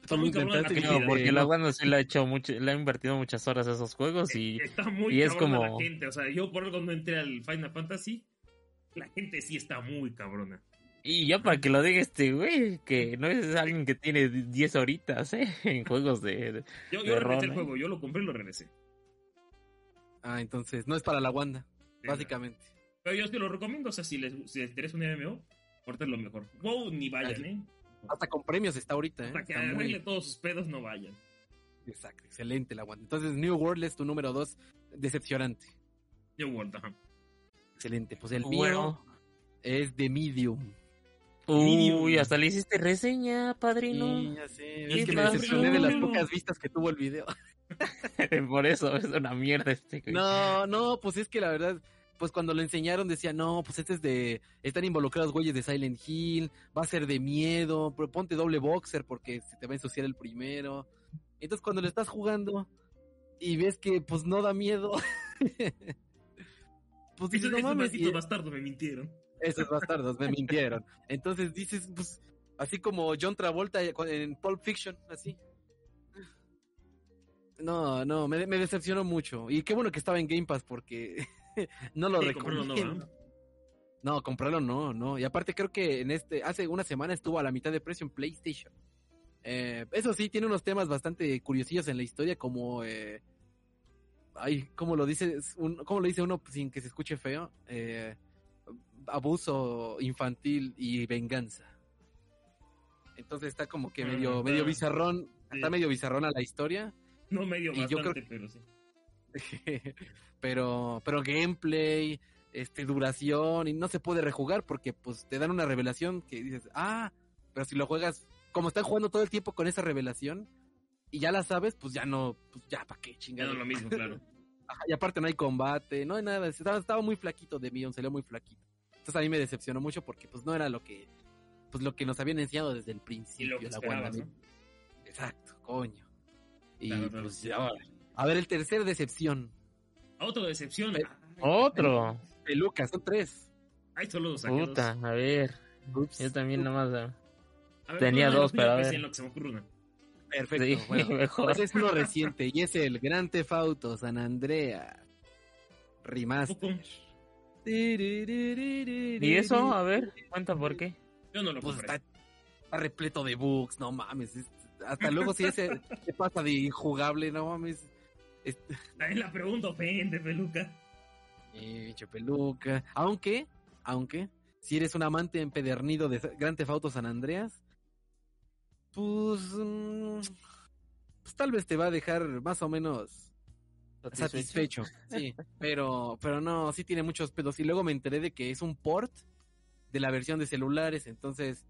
Está muy cabrón. No, porque Eh, la. Wanda sí le ha hecho mucho, le ha invertido muchas horas a esos juegos y Está muy y es cabrona como- la gente. O sea, yo por algo no entré al Final Fantasy. La gente sí está muy cabrona. Y ya para que lo diga este güey, que no es alguien que tiene 10 horitas, ¿eh? En juegos de... de- Yo, De yo regresé rol, el ¿eh? juego, yo lo compré y lo regresé. Ah, entonces no es para la Wanda, Sí, básicamente. Pero yo te lo recomiendo, o sea, si les, si les interesa un MMO, ahorita es lo mejor. Wow, ni vayan, Aquí. ¿eh? Hasta con premios está ahorita, ¿eh? Hasta que muy- arregle todos sus pedos, no vayan. Exacto, excelente la Wanda. Entonces, New World es tu número dos, decepcionante. Yo vuelto, ajá. Excelente. Pues el mío Bueno. es The Medium. Uy, hasta le hiciste reseña, padrino. Sí, ya sé. ¿Qué Es que me decepcioné de las pocas vistas que tuvo el video. Por eso es una mierda este. güey. No, no, pues es que la verdad, pues cuando lo enseñaron decía, no, pues este es de, están involucrados güeyes de Silent Hill, va a ser de miedo, pero ponte doble boxer porque se te va a ensuciar el primero. Entonces cuando lo estás jugando y ves que pues no da miedo, pues dices, no mames, malditos y- bastardos me mintieron. Esos bastardos me mintieron. Entonces dices, pues, así como John Travolta en Pulp Fiction, así. No, no, me, me decepcionó mucho. Y qué bueno que estaba en Game Pass porque no lo Sí, no, recomiendo. ¿verdad? No, comprarlo no, no. Y aparte creo que en este, hace una semana estuvo a la mitad de precio en PlayStation. Eh, eso sí, tiene unos temas bastante curiosillos en la historia, como, eh, ay, ¿cómo lo dice? Un, ¿Cómo lo dice uno sin que se escuche feo? Eh, abuso infantil y venganza. Entonces está como que Ah, medio, está- medio bizarrón, sí. está medio bizarrona la historia. No medio Y yo creo bastante, pero sí. pero, pero gameplay, este, duración, y no se puede rejugar porque pues te dan una revelación que dices, ah, pero si lo juegas, como están jugando todo el tiempo con esa revelación, y ya la sabes, pues ya no, pues ya para qué Ya chingada. no lo mismo, claro. y aparte no hay combate, no hay nada, estaba, estaba muy flaquito de Million, salió muy flaquito. Entonces a mí me decepcionó mucho porque pues no era lo que, pues lo que nos habían enseñado desde el Y principio. lo que la. ¿no? Exacto, coño. Y Claro, claro. pues ya, a ver, el tercer decepción. Otra decepción. Eh, Otro. Pelucas, son tres. Hay solo dos. Puta, a ver. Ups. Yo también nomás. A ver, tenía dos, pero a pues, ver. en lo que se me ocurre una. Perfecto. Sí, bueno, mejor. pues es uno reciente y es el Gran Theft Auto San Andreas Remaster. ¿Y eso? A ver, cuenta por qué. Yo no lo Pues compré. está, está repleto de bugs, no mames. es- hasta luego si ese se pasa de injugable, no mames. Es- También la pregunta ofende, peluca. Eh, peluca. Aunque, aunque, si eres un amante empedernido de Gran Theft Auto San Andreas, pues, mm, pues tal vez te va a dejar más o menos satisfecho, sí, pero, pero no, sí tiene muchos pedos. Y luego me enteré de que es un port de la versión de celulares, entonces,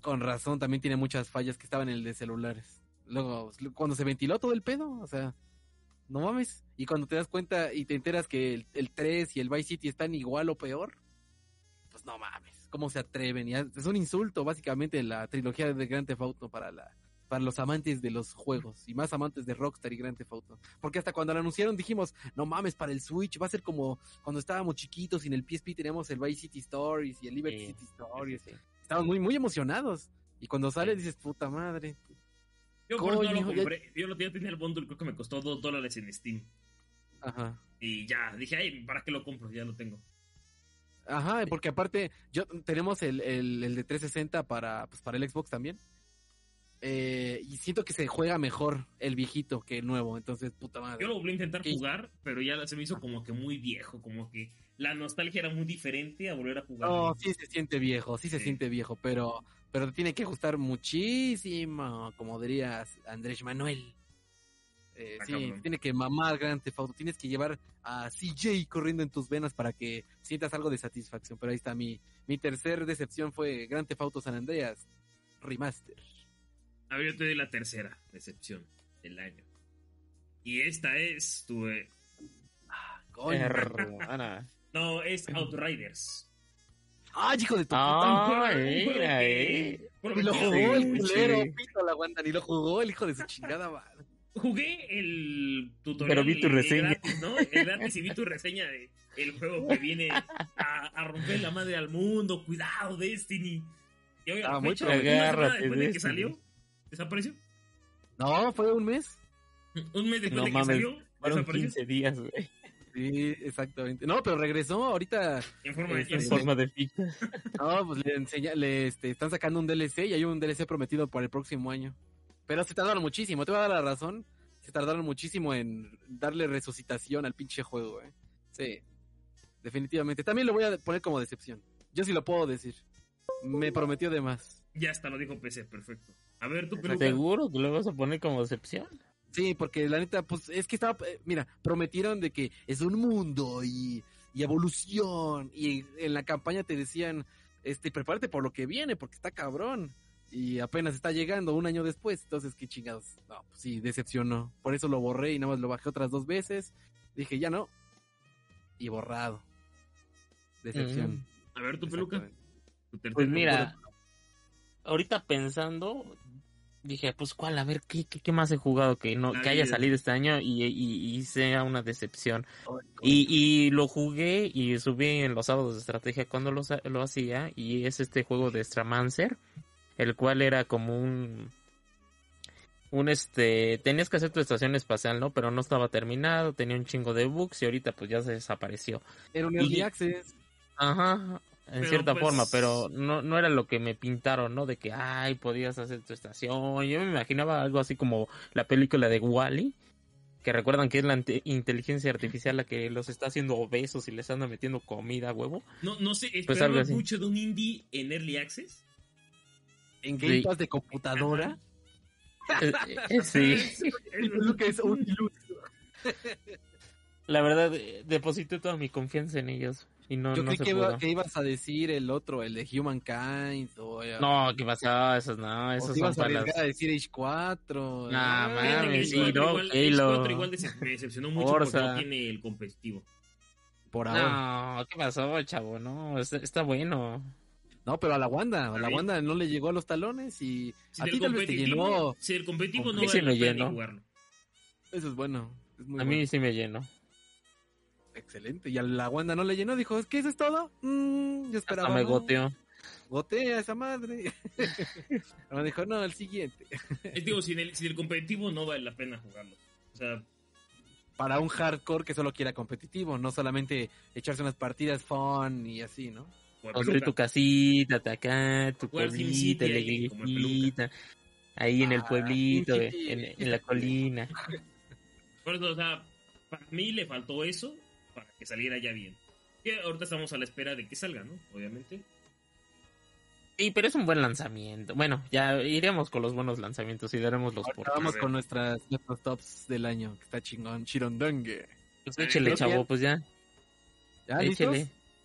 con razón, también tiene muchas fallas que estaban en el de celulares. Luego, cuando se ventiló todo el pedo, o sea, no mames. Y cuando te das cuenta y te enteras que el, el 3 y el Vice City están igual o peor, pues no mames, ¿cómo se atreven? Y es un insulto, básicamente, la trilogía de Grand Theft Auto para la para los amantes de los juegos y más amantes de Rockstar y Grand Theft Auto. Porque hasta cuando lo anunciaron dijimos, no mames, para el Switch va a ser como cuando estábamos chiquitos y en el PSP teníamos el Vice City Stories y el Liberty Sí, City Stories. Sí, sí, sí. Estábamos muy, muy emocionados. Y cuando sale Sí. dices, puta madre. Yo por eso no lo compré. Yo ya tenía el bundle, creo que me costó dos dólares en Steam. Ajá. Y ya, dije, ay, ¿para qué lo compro? Ya lo tengo. Ajá, porque aparte, yo tenemos el, el, el de 360 para, pues, para el Xbox también. Eh, y siento que se juega mejor el viejito que el nuevo, entonces puta madre. Yo lo volví a intentar ¿Qué? jugar, pero ya se me hizo como que muy viejo, como que la nostalgia era muy diferente a volver a jugar. No, sí se siente viejo, sí se Sí. siente viejo, pero, pero te tiene que gustar muchísimo, como dirías Andrés Manuel. Eh, Ah, sí, cabrón. tiene que mamar Grand Theft Auto, tienes que llevar a CJ corriendo en tus venas para que sientas algo de satisfacción. Pero ahí está mi, mi tercer decepción fue Grand Theft Auto San Andreas Remaster. A ver, yo te doy la tercera decepción del año. Y esta es tu... eh, Coño. Hermana. No, es Outriders. ¡Ay, hijo de tu puta Ah, mira, eh. Ni lo jugó el culero, sí. pito la guanta, ni lo jugó el hijo de su chingada madre. Jugué el tutorial. Pero vi tu reseña. gratis, ¿no? El gratis y vi tu reseña de el juego que viene a, a romper la madre al mundo. Cuidado, Destiny. Y hoy, Ah, muy fecha, pro- una semana Agárrate, después de que salió, desapareció. No, fue un mes. Un mes después No de que mames, salió, Fueron desapareció. 15 días, güey. Sí, exactamente. No, pero regresó ahorita. En forma de Este, En forma de ficha. No, pues le enseña, le este, están sacando un DLC y hay un DLC prometido para el próximo año. Pero se tardaron muchísimo, te voy a dar la razón. se tardaron muchísimo en darle resucitación al pinche juego, ¿eh? Sí, definitivamente. También lo voy a poner como decepción. Yo sí lo puedo decir. Me prometió de más. Ya está, lo dijo PC, perfecto. A ver, tú, peluca. ¿Seguro que lo vas a poner como decepción? Sí, porque la neta, pues es que estaba, eh, mira, prometieron de que es un mundo y, y evolución y en la campaña te decían, este, prepárate por lo que viene porque está cabrón y apenas está llegando un año después, entonces qué chingados, no, pues sí, decepcionó, por eso lo borré y nada más lo bajé otras dos veces, dije ya no. Y borrado, decepción. A ver, tu peluca. Pues mira, ahorita pensando, dije, pues cuál, a ver, ¿qué, qué, qué más he jugado que no que haya salido este año y, y- y sea una decepción? Y, y lo jugué y subí en los sábados de estrategia cuando lo, sa- lo hacía y es este juego de Stramancer, el cual era como un... Un este, tenías que hacer tu estación espacial, ¿no? Pero no estaba terminado, tenía un chingo de bugs y ahorita pues ya se desapareció. Era un y- early access. Ajá, en Pero, cierta pues- forma, pero no, no era lo que me pintaron, ¿no? De que, ay, podías hacer tu estación. Yo me imaginaba algo así como la película de Wally, que recuerdan que es la inte- inteligencia artificial la que los está haciendo obesos y les anda metiendo comida a huevo. No, no sé, Pues esperaba así. mucho de un indie en Early Access. En. Game Pass de computadora. Eh, eh, sí, Lo que es un iluso. la verdad, eh, deposité toda mi confianza en ellos y no, Yo no creí se que, iba- que ibas a decir el otro, el de Humankind. O, No, ¿qué pasó? Esos no, o esos te son ibas a para las... a decir Age 4. Nah, ¿no? mames, sí, no, igual, Halo. cuatro igual decep- me decepcionó mucho Forza. porque no tiene el competitivo. Por ahora. No, ¿qué pasó, chavo? No, está, está bueno. No, pero a la Wanda, a la Wanda no le llegó a los talones y Si a ti tal vez te llenó. si el competitivo no Sí, vale me llenó. jugarlo. Eso es bueno. Es muy A mí bueno. sí me llenó. Excelente. Y a la Wanda no le llenó, dijo, ¿es que eso es todo? Mm, yo esperaba. Hasta me goteó. Gotea esa madre. Ahora dijo, no, el siguiente. Es digo, si del, si del competitivo no vale la pena jugarlo. O sea, Para un hardcore que solo quiera competitivo, no solamente echarse unas partidas fun y así, ¿no? Construir tu casita, acá, tu City la iglesita. Ahí en el Ah, pueblito, City. en, en la colina. Por eso, o sea, para mí le faltó eso para que saliera ya bien. Que ahorita estamos a la espera de que salga, ¿no? Obviamente. Sí, pero es un buen lanzamiento. Bueno, ya iremos con los buenos lanzamientos y daremos los por. vamos con nuestras, nuestros tops del año, que está chingón. Chirondongue. Pues échele, chavo, pues ya. ¿Ya listos?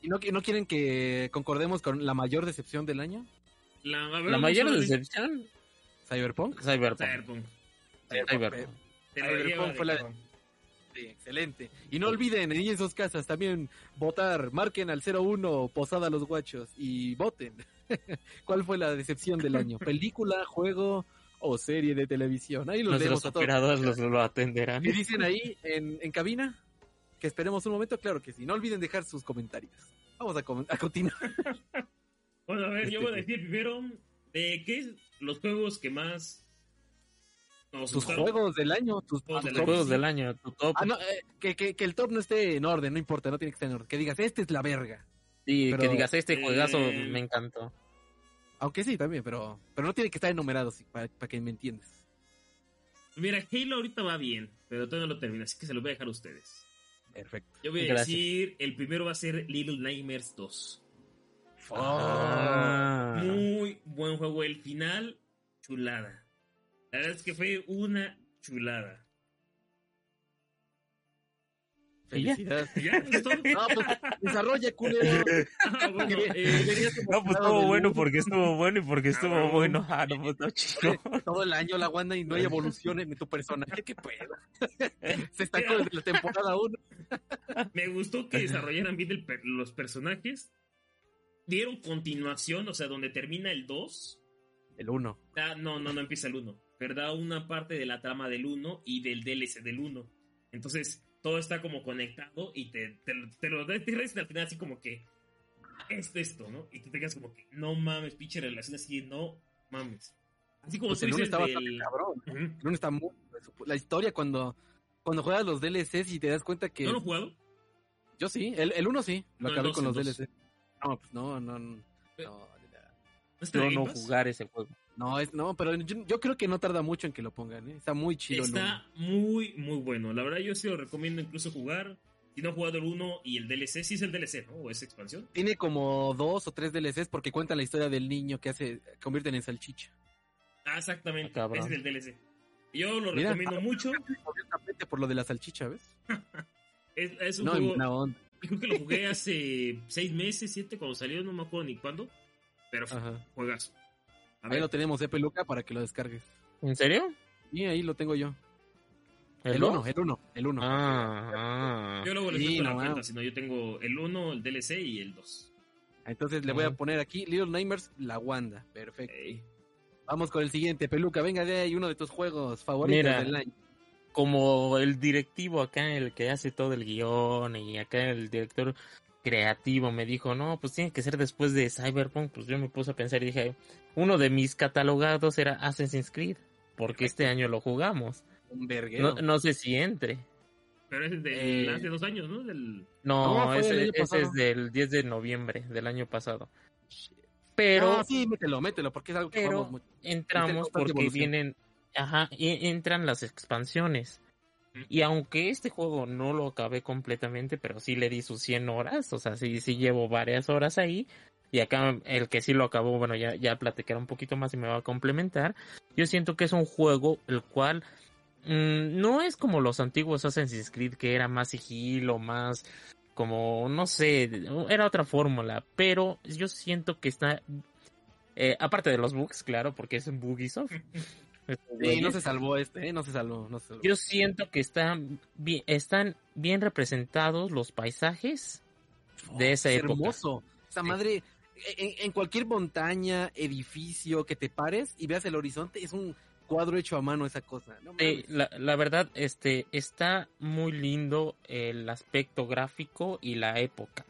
¿Y no, no quieren que concordemos con la mayor decepción del año? La, ver, mayor decepción, ¿Cyberpunk? Cyberpunk. Cyberpunk. Lo de fue la-. Sí, excelente. Y no olviden, en sus casas también votar, marquen al 01 Posada Los Guachos y voten. ¿Cuál fue la decepción del año? ¿Película, juego o serie de televisión? Ahí los Nuestros leemos a todos. operadores los, lo atenderán. ¿Y dicen ahí en, en cabina? Que esperemos un momento, claro que sí. No olviden dejar sus comentarios. Vamos a, com- a continuar. Bueno, a ver, yo Este, voy a decir primero de qué es los juegos que más nos Tus gustaron. juegos del año, tus, Juegos tus del Los año. tops. juegos del año, tu top. Ah, no, eh, que, que, que el top no esté en orden, no importa, no tiene que estar en orden. Que digas, este es la verga. Sí, que digas, este juegazo Eh, me encantó. Aunque sí, también, pero, pero no tiene que estar enumerado, sí, para, para que me entiendas. Mira, Halo ahorita va bien, pero todavía no lo termina, así que se lo voy a dejar a ustedes. Perfecto. Yo voy a Gracias. decir, el primero va a ser Little Nightmares 2. Ah. Muy buen juego. El final, chulada. La verdad es que fue una chulada. ¿Y ya? Felicidades. ¿Ya? ¿Es todo? No, pues, desarrolla, culero. Ah, bueno, eh, No, pues estuvo bueno porque estuvo bueno y porque estuvo Ah, bueno. Ah, no, pues no, chido. Todo el año la Wanda y no hay evolución en tu personaje. ¿Qué pedo? Se estancó desde la temporada 1. me gustó que desarrollaran bien el los personajes. Dieron continuación, o sea, donde termina el 2. El 1. da- no, no, no empieza el 1. Pero da una parte de la trama del 1 y del DLC del 1. Entonces, todo está como conectado y te, te, lo- te lo regresan al final así como que esto, esto, ¿no? Y tú te quedas como que no mames, pinche relación así, no mames. Así como Pues tú el 1 dices está bastante del... cabrón. El 1 está muy... La historia cuando, cuando juegas los DLCs y te das cuenta que... ¿No lo he jugado? Yo sí, el, el 1 sí. Lo No, el acabé dos, con los. DLCs. No, pues no, no, no. Eh. Yo no Pass? jugar ese juego. No, es, no, pero yo, yo creo que no tarda mucho en que lo pongan, ¿eh? Está muy chido. Está muy, muy bueno. La verdad, yo sí lo recomiendo incluso jugar. Si no he jugado el 1 y el DLC, sí es el DLC, ¿no? ¿O es expansión? Tiene como dos o tres DLCs porque cuenta la historia del niño que hace, convierten en salchicha. Ah, exactamente. Ah. Ese es el DLC. Yo lo Mira. recomiendo mucho. Por lo de la salchicha, ¿ves? Es, es un No, juego. onda. Creo que lo jugué hace seis meses, siete, cuando salió, no me acuerdo ni cuándo. Pero Ajá. juegazo. A Ahí ver, lo tenemos, eh, peluca, para que lo descargues. ¿En serio? Y ahí lo tengo yo. ¿El El dos? 1, el 1, el 1. Ah, ah. yo luego les Sí, meto la no, cuenta, sino yo tengo el 1, el DLC y el 2. Entonces le voy a poner aquí Little Nightmares, la Wanda. Perfecto. Vamos con el siguiente, peluca. Venga de ahí, uno de tus juegos favoritos Mira. del año. Como el directivo acá, el que hace todo el guion, y acá el director creativo me dijo, no, pues tiene que ser después de Cyberpunk. Pues yo me puse a pensar y dije, uno de mis catalogados era Assassin's Creed, porque este año lo jugamos. Un verguero. No, no sé si entre. Pero es de Eh. hace dos años, ¿no? Del... No, No, ese, es del 10 de noviembre del año pasado. Pero Ah, sí, mételo, mételo, porque es algo que pero- jugamos mucho. entramos porque evolución. vienen, ajá, y entran las expansiones. Y aunque este juego no lo acabé completamente, pero sí le di sus 100 horas, o sea, sí, sí llevo varias horas ahí. Y acá el que sí lo acabó, bueno, ya, ya platicará un poquito más y me va a complementar. Yo siento que es un juego el cual mm, no es como los antiguos Assassin's Creed que era más sigilo, más como, no sé, era otra fórmula, pero yo siento que está, eh, aparte de los bugs, claro, porque es un Bugisoft. Sí, no se salvó este, ¿eh? No se salvó, no se salvó. Yo siento que están bien, están bien representados los paisajes de esa es época. hermoso. Esa madre, en, en cualquier montaña, edificio que te pares y veas el horizonte, es un cuadro hecho a mano esa cosa. No mames. la, la verdad, este, está muy lindo el aspecto gráfico y la época.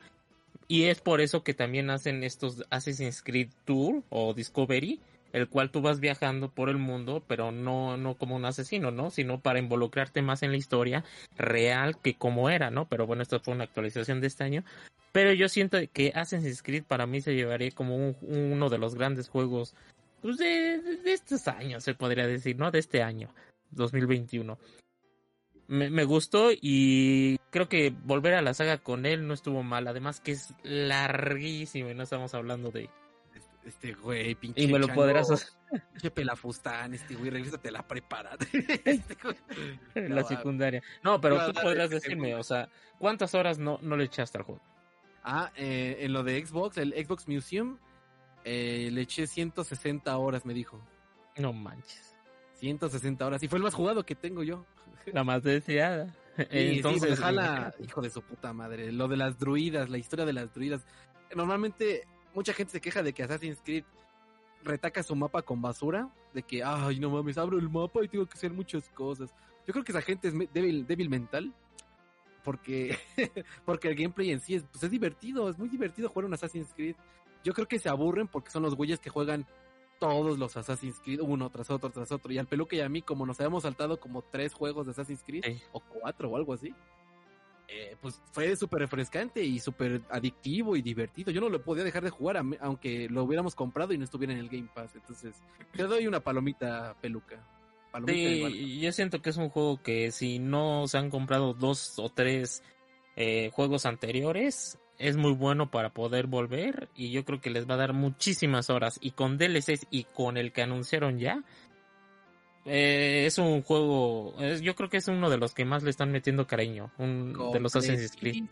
Y es por eso que también hacen estos Assassin's Creed Tour o Discovery, el cual tú vas viajando por el mundo, pero no, no como un asesino, ¿no? Sino para involucrarte más en la historia real que como era, ¿no? Pero bueno, esto fue una actualización de este año. Pero yo siento que Assassin's Creed para mí se llevaría como un- uno de los grandes juegos pues de, de- de estos años, se podría decir, ¿no? De este año, 2021. Me, me gustó y creo que volver a la saga con él no estuvo mal. Además que es larguísimo y no estamos hablando de... Este, güey, pinche. Y me lo chango, podrás Pinche pelafustán, este güey, regrésate la prepa. Este No, la secundaria. No, pero tú podrás este decirme, o sea, ¿cuántas horas no, no le echaste al juego? Ah, eh, en lo de Xbox, el Xbox Museum, eh, le eché 160 horas, me dijo. No manches. 160 horas. Y fue el más jugado que tengo yo. La más deseada. Sí, Entonces, sí, jala, hijo de su puta madre. Lo de las druidas, la historia de las druidas. Normalmente, mucha gente se queja de que Assassin's Creed retaca su mapa con basura. De que, ay, no mames, abro el mapa y tengo que hacer muchas cosas. Yo creo que esa gente es débil, débil mental. Porque, porque el gameplay en sí es, pues es divertido, es muy divertido jugar un Assassin's Creed. Yo creo que se aburren porque son los güeyes que juegan todos los Assassin's Creed, uno tras otro, tras otro. Y al peluque y a mí, como nos habíamos saltado como tres juegos de Assassin's Creed, Sí. o cuatro o algo así, eh, pues fue súper refrescante y súper adictivo y divertido. Yo no lo podía dejar de jugar, aunque lo hubiéramos comprado y no estuviera en el Game Pass. Entonces, te doy una palomita peluca. Palomita. Sí, yo siento que es un juego que si no se han comprado dos o tres eh, juegos anteriores, es muy bueno para poder volver y yo creo que les va a dar muchísimas horas y con DLCs y con el que anunciaron ya. Eh, es un juego, es- yo creo que es uno de los que más le están metiendo cariño, un, de los Assassin's Creed.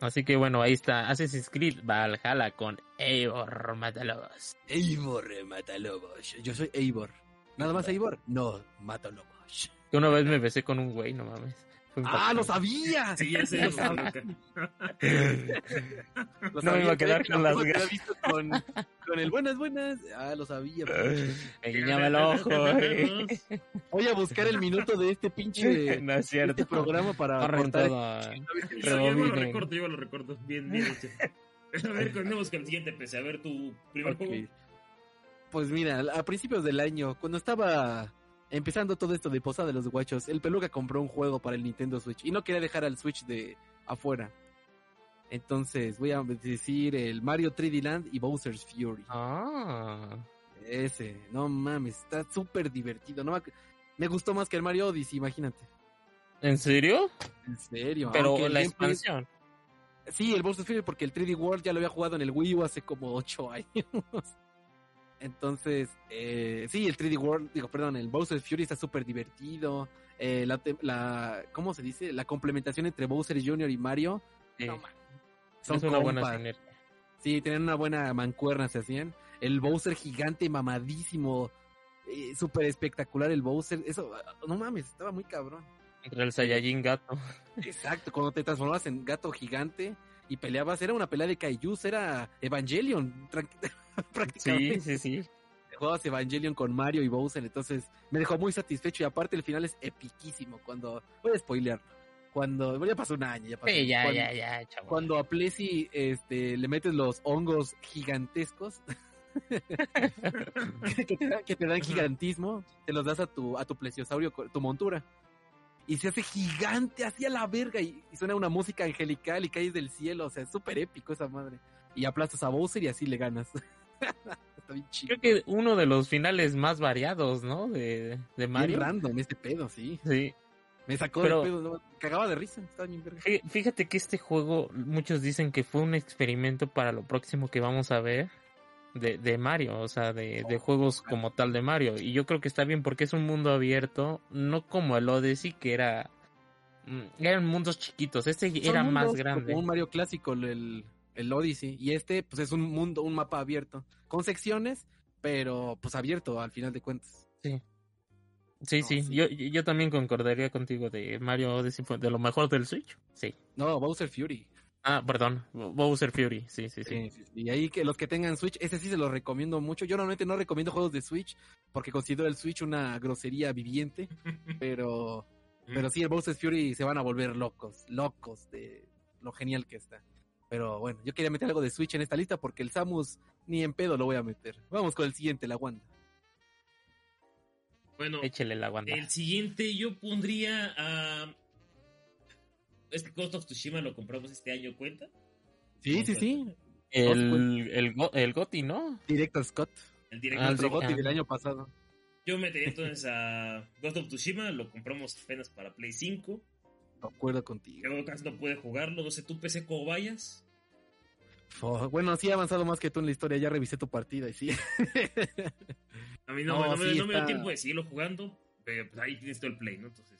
Así que bueno, ahí está, Assassin's Creed Valhalla con Eivor Matalobos. Eivor eh, Matalobos. Yo soy Eivor. ¿Nada más Eivor? No, Matalobos. Que una vez me besé con un güey, no mames. Fue ¡Ah, lo sabía! Sí, ya sé. Lo sabía. Lo No me iba a quedar con las ganas. con, con el buenas, buenas. Ah, lo sabía. Me guiñaba el ojo. Voy a buscar el minuto de este pinche No es este programa para Corren cortar. todo. Yo, yo lo Rebobinen. recorto, yo lo recorto. Bien, bien hecho. A ver, continuemos con el siguiente PC. A ver, tu primer Ok. juego. Pues mira, a principios del año, cuando estaba empezando todo esto de Posada de los Guachos, el Peluca compró un juego para el Nintendo Switch y no quería dejar al Switch de afuera. Entonces voy a decir el Mario 3D Land y Bowser's Fury. Ah. Ese, no mames, está súper divertido. No, me gustó más que el Mario Odyssey, imagínate. ¿En serio? En serio. Pero la gameplay- expansión. Sí, el Bowser's Fury porque el 3D World ya lo había jugado en el Wii U hace como 8 años. Entonces, eh, sí, el 3D World, digo, perdón, el Bowser's Fury está súper divertido. Eh, la, la, ¿cómo se dice? La complementación entre Bowser Jr. y Mario. Sí, no, son es una buena sinergia. Sí, tenían una buena mancuerna, se hacían. El Bowser gigante, mamadísimo, eh, súper espectacular el Bowser. Eso, no mames, estaba muy cabrón. Entre el Saiyajin gato. Exacto, cuando te transformabas en gato gigante y peleabas, era una pelea de kaijus, era Evangelion, tran- Sí, prácticamente. sí, sí. Jugabas Evangelion con Mario y Bowser, entonces me dejó muy satisfecho y aparte el final es epiquísimo. Cuando, voy a spoilear, cuando, bueno, ya pasó un año, ya pasó. Sí, ya, cuando, ya, ya, chavo. Cuando a Plessy este, le metes los hongos gigantescos que, te dan, que te dan gigantismo, te los das a tu, a tu plesiosaurio, tu montura. Y se hace gigante, hacia la verga, y, y suena una música angelical y caes del cielo, o sea, es súper épico esa madre. Y aplastas a Bowser y así le ganas. Está bien chido. Creo que uno de los finales más variados, ¿no? De, de Bien Mario. random este pedo, sí. Sí. Me sacó Pero- del pedo, no, cagaba de risa, estaba bien verga. Fí- Fíjate que este juego, muchos dicen que fue un experimento para lo próximo que vamos a ver de, de Mario, o sea, de, de juegos como tal de Mario. Y yo creo que está bien porque es un mundo abierto, no como el Odyssey, que era. mm, Eran mundos chiquitos, este Son era más grande. Como un Mario clásico, el, el Odyssey. Y este, pues es un mundo, un mapa abierto. Con secciones, pero pues abierto al final de cuentas. Sí, No, sí, sí. Yo, yo también concordaría contigo de Mario Odyssey de lo mejor del Switch. Sí. No, Bowser Fury. Ah, perdón, Bowser Fury, sí, sí, sí. Sí, sí, sí. Y ahí que los que tengan Switch, ese sí se los recomiendo mucho. Yo normalmente no recomiendo juegos de Switch porque considero el Switch una grosería viviente, pero pero sí el Bowser Fury se van a volver locos, locos de lo genial que está. Pero bueno, yo quería meter algo de Switch en esta lista porque el Samus ni en pedo lo voy a meter. Vamos con el siguiente, la Wanda. Bueno, Échele la guanda. el siguiente yo pondría a. Este Ghost of Tsushima lo compramos este año, ¿cuenta? Sí, sí, sí. El, el, el Goti, ¿no? Director Scott, El directo. Ah, Gotti ah. del año pasado. Yo metería entonces a Ghost of Tsushima, lo compramos apenas para Play 5. De acuerdo contigo. Yo casi no pude jugarlo, no sé tú PC cómo vayas. Bueno, sí he avanzado más que tú en la historia, ya revisé tu partida y sí. A mí no, No, no me, no me dio tiempo de seguirlo jugando, pero pues ahí tienes todo el Play, ¿no? Entonces,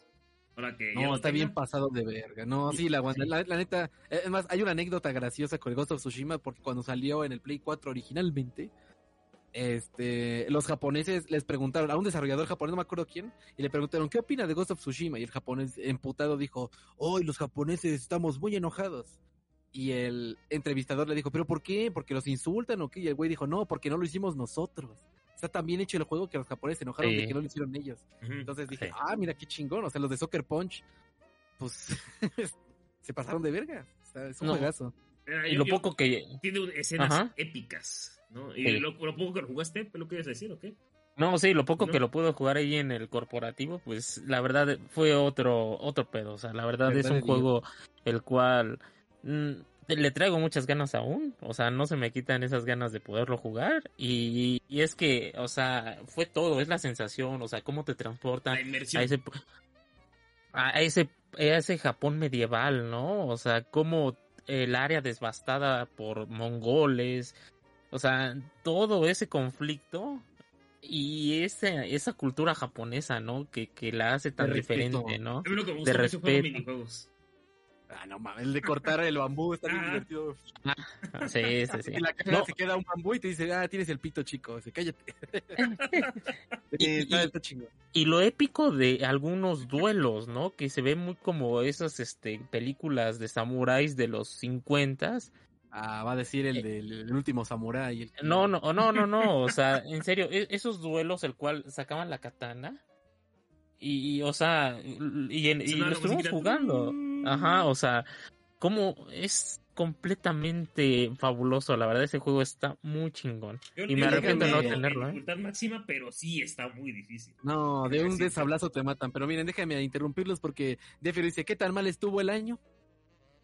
ahora que No, está tenga, bien pasado de verga. No, sí, la, Sí. la, la neta. eh, Es más, hay una anécdota graciosa con el Ghost of Tsushima porque cuando salió en el Play 4 originalmente, este, los japoneses les preguntaron a un desarrollador japonés, no me acuerdo quién, y le preguntaron, ¿qué opina de Ghost of Tsushima? Y el japonés emputado dijo, hoy los japoneses estamos muy enojados. Y el entrevistador le dijo, ¿pero por qué? ¿Porque los insultan o qué? Y el güey dijo, no, porque no lo hicimos nosotros. Está tan bien hecho el juego que los japoneses se enojaron Sí. de que no lo hicieron ellos. Entonces dije, Sí. ah, mira qué chingón. O sea, los de Soccer Punch, pues se pasaron de verga. O sea, es un No. juegazo. Mira, Y yo- lo yo- poco que... Tiene escenas Ajá. épicas, ¿no? Y Sí. lo, lo poco que lo jugaste, ¿pero lo quieres decir o qué? No, sí, lo poco ¿No? que lo pude jugar ahí en el corporativo, pues la verdad fue otro otro pedo. O sea, la verdad es Verdad un juego el cual mm, le traigo muchas ganas aún. O sea, no se me quitan esas ganas de poderlo jugar. Y, y es que, o sea, fue todo, es la sensación, o sea, cómo te transporta a ese a ese a ese Japón medieval, ¿no? O sea, cómo el área devastada por mongoles, o sea, todo ese conflicto y esa esa cultura japonesa, ¿no? Que, que la hace tan diferente, ¿no? De respeto. Ah, no mames, el de cortar el bambú está bien Ah. divertido. Sí, sí, sí. Y la caja No, se queda un bambú y te dice, ah, tienes el pito chico. Dice, cállate. Y- está, y- está chingón. y lo épico de algunos duelos, ¿no? Que se ve muy como esas este, películas de samuráis de los 50 Ah, va a decir el del el último samurái. el- Eh, No, no, no, no, no, o sea, en serio, e- esos duelos el cual sacaban la katana y, y, o sea, y, en- y Sonaba lo la estuvimos jugando. Ajá, o sea, como es completamente fabuloso, la verdad ese juego está muy chingón. Yo- Y yo me arrepiento de no tenerlo, ¿eh? dificultad máxima, pero sí está muy difícil. No, de un desablazo te matan. Pero miren, déjame interrumpirlos porque Defiro dice, ¿qué tan mal estuvo el año?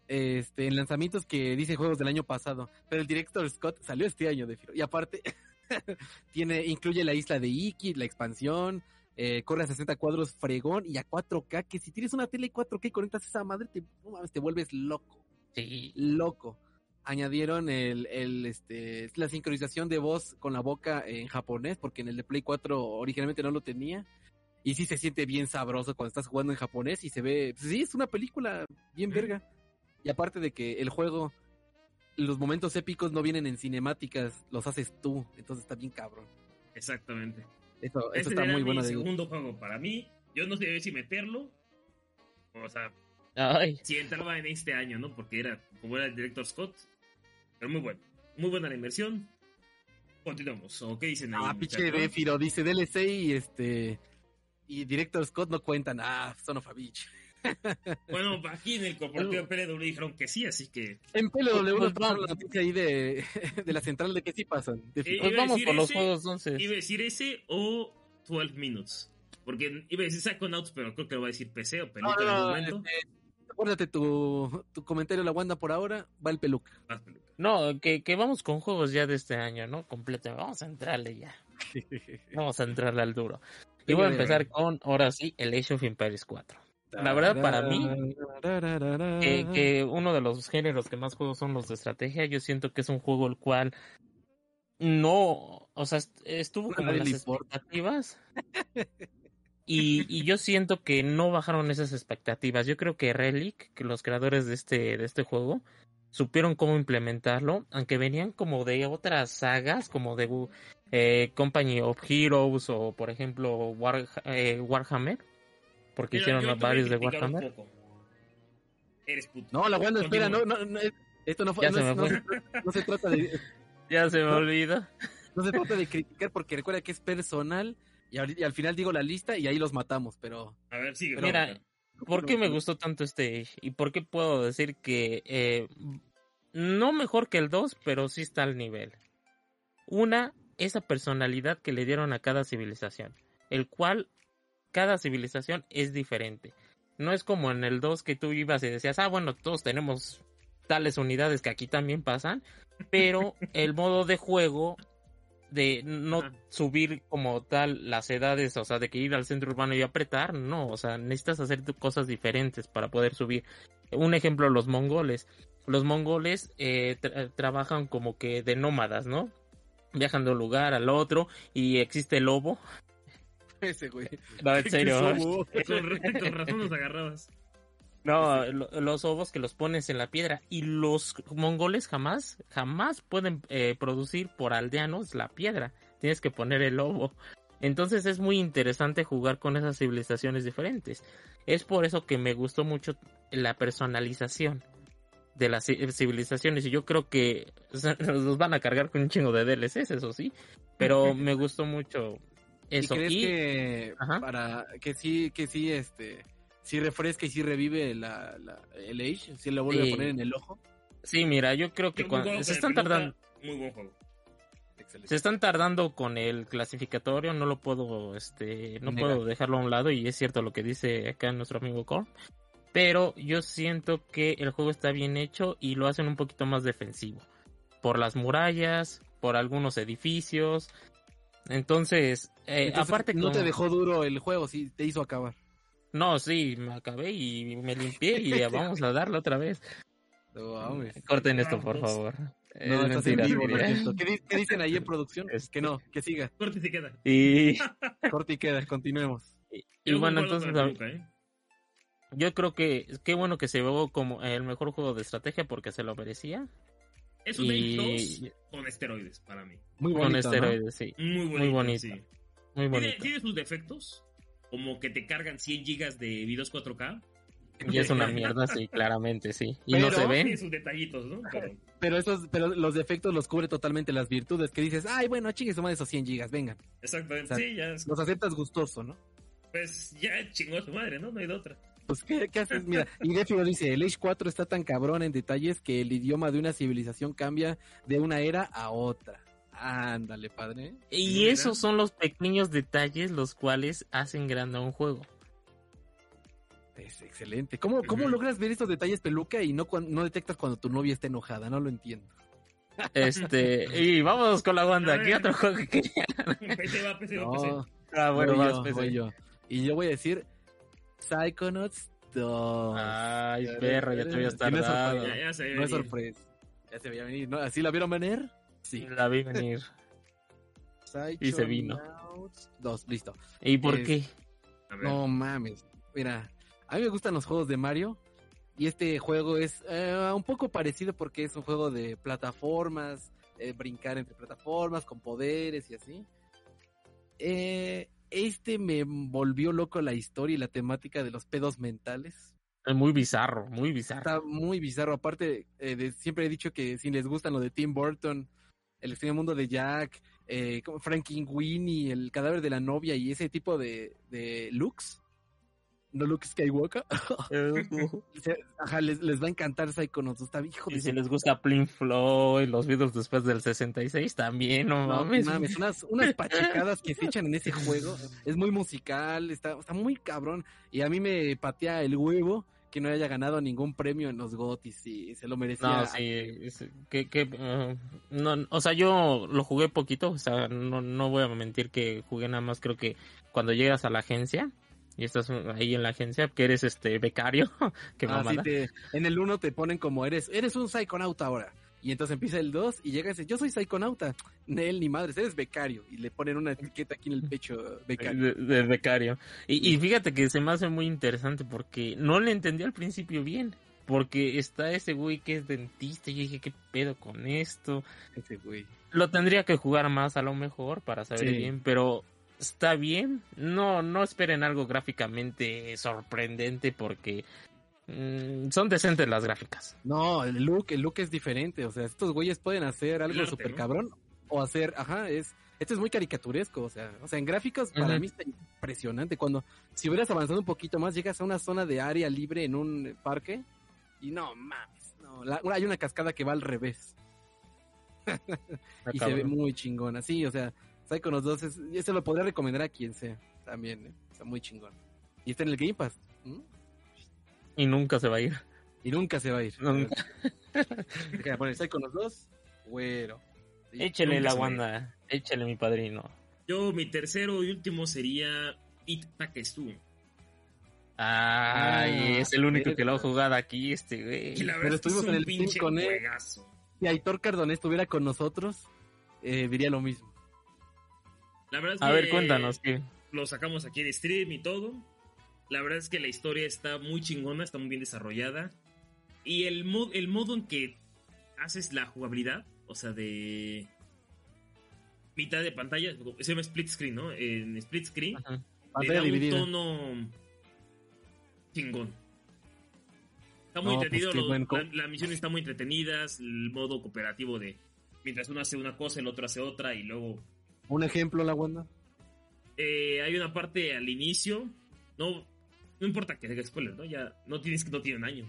este, en lanzamientos que dice juegos del año pasado, pero el director Scott salió este año de Firo. Y aparte, tiene, incluye la isla de Iki, la expansión, eh, corre a 60 cuadros fregón y a 4K, que si tienes una tele 4K y conectas esa madre, te, no mames, te vuelves loco, Sí. loco. Añadieron el, el, este, la sincronización de voz con la boca en japonés, porque en el de Play 4 originalmente no lo tenía. Y sí se siente bien sabroso cuando estás jugando en japonés y se ve, pues sí, es una película bien verga. Y aparte de que el juego, los momentos épicos no vienen en cinemáticas, los haces tú, entonces está bien cabrón. Exactamente. Eso, eso está era muy mi bueno. de- segundo juego para mí. Yo no sé si meterlo. O sea, Ay, si entraba en este año, ¿no? Porque era, como era el director Scott. Pero muy bueno. Muy buena la inversión. Continuamos. ¿O qué dicen ahí? Ah, pinche? Defiro, dice DLC y este. Y Director Scott no cuentan. Ah, son of a bitch. Bueno, aquí en el corporativo PLW dijeron que sí, así que. En PLW Pues nos pasaron vamos. la noticia ahí de, de la central de que sí pasan. De Eh, pues vamos por los juegos entonces. Iba a decir ese o 12 Minutes. Porque iba a decir Psychonauts, pero creo que lo va a decir PC o No, peluca no, en algún no, momento. este, Acuérdate tu, tu comentario, la Wanda, por ahora, va el peluca. No, que, que vamos con juegos ya de este año, ¿no? Completo. Vamos a entrarle ya. Vamos a entrarle al duro. Y voy a empezar con, ahora sí, el Age of Empires 4. La verdad, para mí, Que, que uno de los géneros que más juego son los de estrategia. Yo siento que es un juego el cual no, o sea, est- estuvo como en las expectativas. Y, y yo siento que no bajaron esas expectativas. Yo creo que Relic, que los creadores de este, de este juego, supieron cómo implementarlo, aunque venían como de otras sagas, como de eh, Company of Heroes o por ejemplo War- eh, Warhammer, porque Mira, hicieron varios de Warhammer. poco. Eres puto. No, la Wanda, espera, no, no, no, esto no fue, Ya no, se me no fue. se, no se trata de, Ya se me No. olvida. no se trata de criticar porque recuerda que es personal y, ahorita- y al final digo la lista y ahí los matamos, pero A ver, sigue. Mira, Roberto. ¿Por qué me gustó tanto este Age? ¿Y por qué puedo decir que eh, no mejor que el 2, pero sí está al nivel? Una, esa personalidad que le dieron a cada civilización, el cual cada civilización es diferente. No es como en el 2 que tú ibas y decías, ah, bueno, todos tenemos tales unidades que aquí también pasan, pero el modo de juego de no Ajá. subir como tal las edades, o sea, de que ir al centro urbano y apretar, no, o sea, necesitas hacer cosas diferentes para poder subir. Un ejemplo, los mongoles. Los mongoles eh, tra- trabajan como que de nómadas, ¿no? Viajan de un lugar al otro y existe el lobo. Ese güey. No, en ¿Qué serio. Con, ra- con razón nos agarrabas. No, lo- los ovos que los pones en la piedra y los mongoles jamás, jamás pueden eh, producir por aldeanos la piedra. Tienes que poner el ovo. Entonces es muy interesante jugar con esas civilizaciones diferentes. Es por eso que me gustó mucho la personalización de las ci- civilizaciones y yo creo que nos van a cargar con un chingo de DLCs, eso sí, pero me gustó mucho eso. ¿Y crees Y- que Ajá. para que sí, que sí, este, sí refresca y sí revive la, la- el Age, si lo vuelve Sí. a poner en el ojo? sí, mira, yo creo que cuando se están tardando Muy buen juego. Excelente. Se están tardando con el clasificatorio, no lo puedo, este, no Negar. puedo dejarlo a un lado y es cierto lo que dice acá nuestro amigo Core. Pero yo siento que el juego está bien hecho y lo hacen un poquito más defensivo. Por las murallas, por algunos edificios. Entonces, eh, Entonces, aparte no te dejó duro el juego, sí, te hizo acabar. No, sí, me acabé y me limpié y ya vamos a darle otra vez. No. Corten esto, por favor. No, Es estás en mentira, vivo. ¿Qué, di- qué dicen ahí en producción? Es- Que no, que siga. Corte y se queda. Y, Corte y queda, continuemos. y bueno, entonces ¿eh? Yo creo que qué bueno que se vio como el mejor juego de estrategia porque se lo merecía. Es un Y- Age 2 con esteroides para mí. Muy con bonito, ¿no? esteroides, sí. Muy bonito. bonito. sí. Muy Tiene, bonito. tiene sus defectos, como que te cargan 100 gigas de videos 4K. Y es una mierda, sí, claramente, sí. Y Pero- no se ven. Tiene sus detallitos, ¿no? Pero Pero esos, pero los defectos los cubre totalmente las virtudes que dices, ay, bueno, chingue su madre esos 100 gigas, vengan. exactamente. O sea, sí, ya. es- Los aceptas gustoso, ¿no? Pues ya chingó a su madre, ¿no? No hay de otra. Pues, ¿qué, qué haces? Mira, y Defiro dice, el Age 4 está tan cabrón en detalles que el idioma de una civilización cambia de una era a otra. Ándale, padre. Y Mira. esos son los pequeños detalles los cuales hacen grande a un juego. Es excelente. ¿Cómo, cómo logras ver estos detalles, peluca, y no, no detectas cuando tu novia está enojada? No lo entiendo. Este, y vámonos con la banda. ¿Qué otro juego que quería? PC va, PC va, PC. No, Ah, bueno, voy vas, yo, PC. voy yo. Y yo voy a decir Psychonauts 2. Ay, perro, ya te habías Y no es tardado. sorpresa. Ya, ya se No es sorpresa. Ya se veía venir. ¿no? ¿Así la vieron venir? Sí. La vi venir. Y se vino. Psychonauts 2, listo. ¿Y por Es- qué? No mames. Mira, a mí me gustan los juegos de Mario. Y este juego es eh, un poco parecido porque es un juego de plataformas, eh, brincar entre plataformas, con poderes y así. Eh, este me volvió loco la historia y la temática de los pedos mentales. Es muy bizarro, muy bizarro. Está muy bizarro. Aparte, eh, de- siempre he dicho que si les gustan lo de Tim Burton, el extraño mundo de Jack, eh, Frankie Winnie, el cadáver de la novia y ese tipo de, de looks, no Luke Skywalker, se- ajá, les, les va a encantar Psychonauts. Está hijo de y si les gusta Pink Floyd, los Beatles después del 66 también, no, No, mames. mames, unas, unas pachecadas que se echan en ese juego. Es muy musical, está, está muy cabrón. Y a mí me patea el huevo que no haya ganado ningún premio en los GOTYs y se lo merecía. No, sí, es- que, que, uh, no, o sea, yo lo jugué poquito, o sea, no, no voy a mentir que jugué nada más, creo que cuando llegas a la agencia y estás ahí en la agencia, que eres este becario, que Ah, sí, te- en el 1 te ponen como eres, eres un psiconauta ahora. Y entonces empieza el 2 y llega y dice, yo soy psiconauta. Él ni madres, eres becario. Y le ponen una etiqueta aquí en el pecho, becario. De, de becario. Y, y fíjate que se me hace muy interesante porque no le entendí al principio bien. Porque está ese güey que es dentista y yo dije, ¿qué pedo con esto? Ese güey. Lo tendría que jugar más a lo mejor para saber Sí. bien, pero está bien. No, no esperen algo gráficamente sorprendente porque mm, son decentes las gráficas. No, el look, el look es diferente. O sea, estos güeyes pueden hacer algo súper ¿no? cabrón. O hacer, ajá, es. Este es muy caricaturesco, o sea, o sea, en gráficos para mí está impresionante. Cuando, si hubieras avanzado un poquito más, llegas a una zona de área libre en un parque y no mames, no, la- hay una cascada que va al revés. y se ve muy chingona. Sí, o sea, Psychonauts 2 es, y eso lo podría recomendar a quien sea también, ¿eh? Está muy chingón. Y está en el Game Pass. ¿m? Y nunca se va a ir. Y nunca se va a ir. Nunca. Deja de poner Psychonauts 2, güero. Sí, nunca la se va a ir. Wanda, échele mi padrino. Yo, mi tercero y último sería It Takestu. Ay, Ah, es el único que lo ha jugado aquí, este güey. Y la Pero verdad es estuvimos en el pinche con él. Si Aitor Cardone estuviera con nosotros, eh, diría lo mismo. La verdad es A que ver, cuéntanos, ¿qué? lo sacamos aquí en stream y todo. La verdad es que la historia está muy chingona, está muy bien desarrollada. Y el, mod, el modo en que haces la jugabilidad, o sea, de mitad de pantalla, se llama split screen, ¿no? En split screen, le da un dividida. tono chingón. Está muy No, pues entretenido, los- la, la misión está muy entretenida, el modo cooperativo de mientras uno hace una cosa, el otro hace otra y luego Un ejemplo, la Wanda. eh, hay una parte al inicio, no, no importa que diga spoiler, ¿no? Ya no tienes no tiene un año.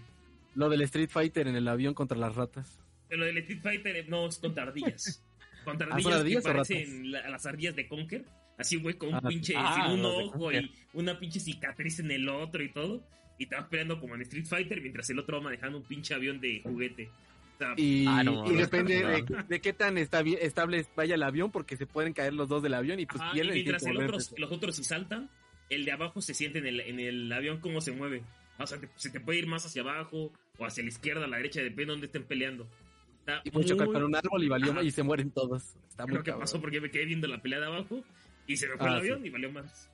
Lo del Street Fighter en el avión contra las ratas. Pero lo del Street Fighter no es contra ardillas. Contra Ah, ¿son ardillas, ardillas que parecen la- las ardillas de Conker. Así, güey, con un Ah, pinche, ah, un ojo y una pinche cicatriz en el otro y todo. Y te vas peleando como en Street Fighter mientras el otro va manejando un pinche avión de juguete. Y, Ah, no, y no, depende no. de, de qué tan estabi- estable vaya el avión, porque se pueden caer los dos del avión y pues ajá, y pierden. y mientras el otro, los otros si saltan, el de abajo se siente en el, en el avión cómo se mueve. O sea, te- se te puede ir más hacia abajo o hacia la izquierda, a la derecha, depende de dónde estén peleando. Está Y chocar muy- con un árbol y valió Ajá. y se mueren todos. Está muy Lo que cabrón. pasó porque me quedé viendo la pelea de abajo y se me fue Ah, el sí. avión y valió más.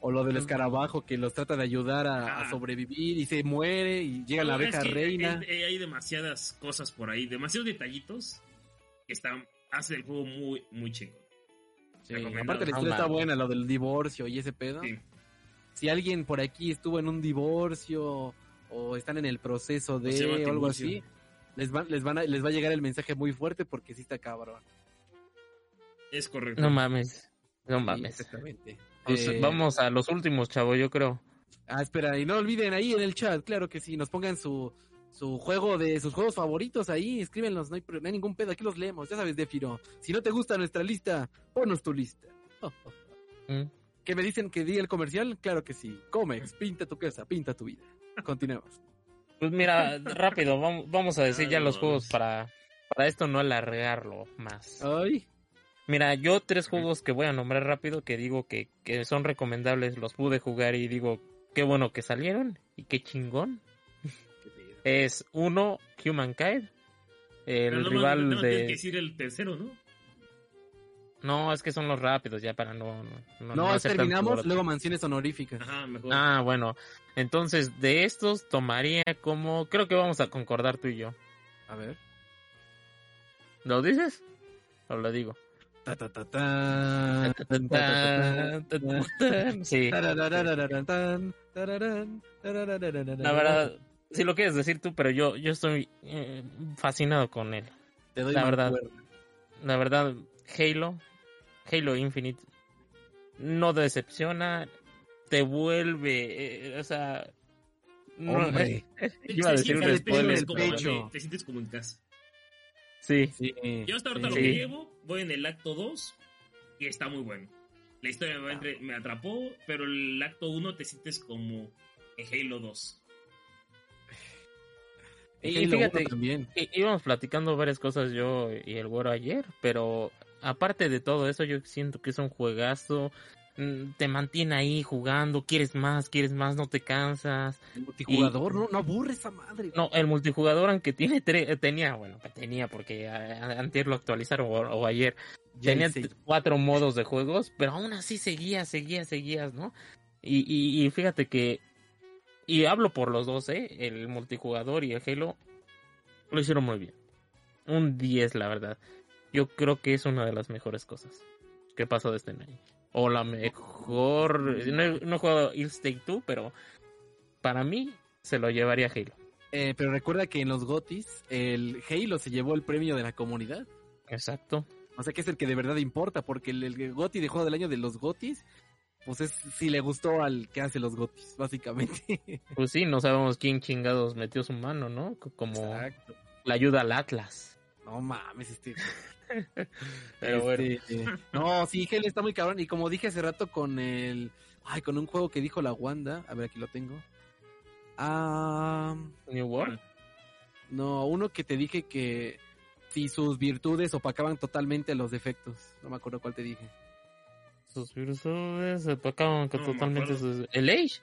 O lo del escarabajo que los trata de ayudar a, sobrevivir y se muere y llega la es abeja que reina. Hay, hay demasiadas cosas por ahí, demasiados detallitos que están, hace el juego muy, muy chingón. Sí. Aparte la No historia está buena, lo del divorcio y ese pedo. Sí. Si alguien por aquí estuvo en un divorcio o están en el proceso de o algo así, les va, les, van a- les va a llegar el mensaje muy fuerte porque sí está cabrón. Es correcto. No mames, no Sí, mames. exactamente. Pues, Eh, Vamos a los últimos, chavo, yo creo. Ah, espera, y no olviden ahí en el chat, claro que sí, nos pongan su, su juego de sus juegos favoritos ahí, escríbenlos, no hay, pro- no hay ningún pedo, aquí los leemos, ya sabes, Defiro. Si no te gusta nuestra lista, ponnos tu lista. Mm. ¿Que me dicen que diga el comercial? Claro que sí. Comex, pinta tu casa, pinta tu vida. continuemos. Pues mira, rápido, vamos, vamos a decir Ay, ya los juegos para, para esto no alargarlo más. Ay, Mira, yo tres juegos que voy a nombrar rápido que digo que, que son recomendables, los pude jugar y digo, qué bueno que salieron y qué chingón. Es uno, Humankind, el no, rival no, no, tienes que de... decir el tercero, ¿no? No, es que son los rápidos ya para no... No, No, terminamos, luego menciones honoríficas. Ajá, mejor. Ah, bueno. Entonces, de estos tomaría como... Creo que vamos a concordar tú y yo. A ver. ¿Lo dices? ¿O lo digo? Ta, ta, ta, ta. Sí, la verdad, si lo quieres decir tú, pero yo, yo estoy eh, fascinado con él. Te doy la verdad. La verdad, Halo, Halo Infinite, no decepciona, te vuelve, eh, o sea... no- Hombre. iba a Te decir un spoiler. Te sientes como en casa. Sí, Sí, Yo hasta ahorita sí. lo que llevo, voy en el acto 2 y está muy bueno. La historia me, entre- me atrapó, pero el acto 1 te sientes como en Halo 2. Y Halo fíjate- 1 también. í- íbamos platicando varias cosas yo y el güero ayer, pero aparte de todo eso, yo siento que es un juegazo, te mantiene ahí jugando, quieres más, quieres más, no te cansas. El multijugador, no, no aburre esa madre. No, el multijugador, aunque tiene tre- tenía, bueno, tenía, porque a- a- antier lo actualizaron o, o ayer, Ya tenía cuatro modos de juegos, pero aún así seguías, seguías, seguías, ¿no? Y, y, y fíjate que, y hablo por los dos, ¿eh? El multijugador y el Halo lo hicieron muy bien. Un 10, la verdad. Yo creo que es una de las mejores cosas que pasó de este año. O la mejor... No he, no he jugado Take 2, pero para mí se lo llevaría Halo. Eh, pero recuerda que en los GOTIS el Halo se llevó el premio de la comunidad. Exacto. O sea que es el que de verdad importa, porque el, el GOTI de juego del año de los GOTIS, pues es si le gustó al que hace los GOTIS, básicamente. Pues sí, no sabemos quién chingados metió su mano, ¿no? Como Exacto. la ayuda al Atlas. No mames, este. Pero bueno. este, No, sí, Halo está muy cabrón. Y como dije hace rato con el. Ay, con un juego que dijo la Wanda. A ver, aquí lo tengo. Ah. New World. No, uno que te dije que si sus virtudes opacaban totalmente los defectos. No me acuerdo cuál te dije. Sus virtudes con No me totalmente sus... ¿El Age?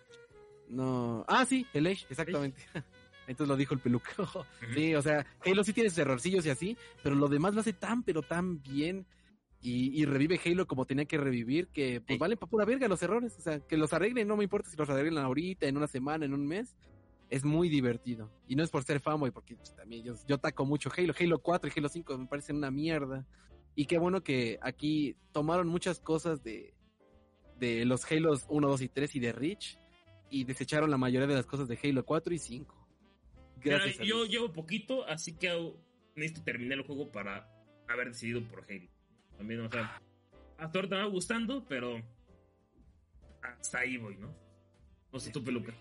No. Ah, sí, el Age, exactamente. Entonces lo dijo el peluco. Sí, o sea, Halo sí tiene sus errorcillos y así, pero lo demás lo hace tan, pero tan bien. Y, y revive Halo como tenía que revivir, que pues Sí. valen para pura verga los errores. O sea, que los arreglen, no me importa si los arreglan ahorita, en una semana, en un mes. Es muy divertido. Y no es por ser fanboy, porque pues, también yo, yo taco mucho Halo. Halo 4 y Halo 5 me parecen una mierda. Y qué bueno que aquí tomaron muchas cosas de, de los Halos 1, 2 y 3 y de Reach. Y desecharon la mayoría de las cosas de Halo 4 y 5. Gracias yo llevo poquito, así que necesito terminar el juego para haber decidido por Halo. También, o sea, hasta ahorita me va gustando, pero hasta ahí voy, ¿no? No sé tu peluca.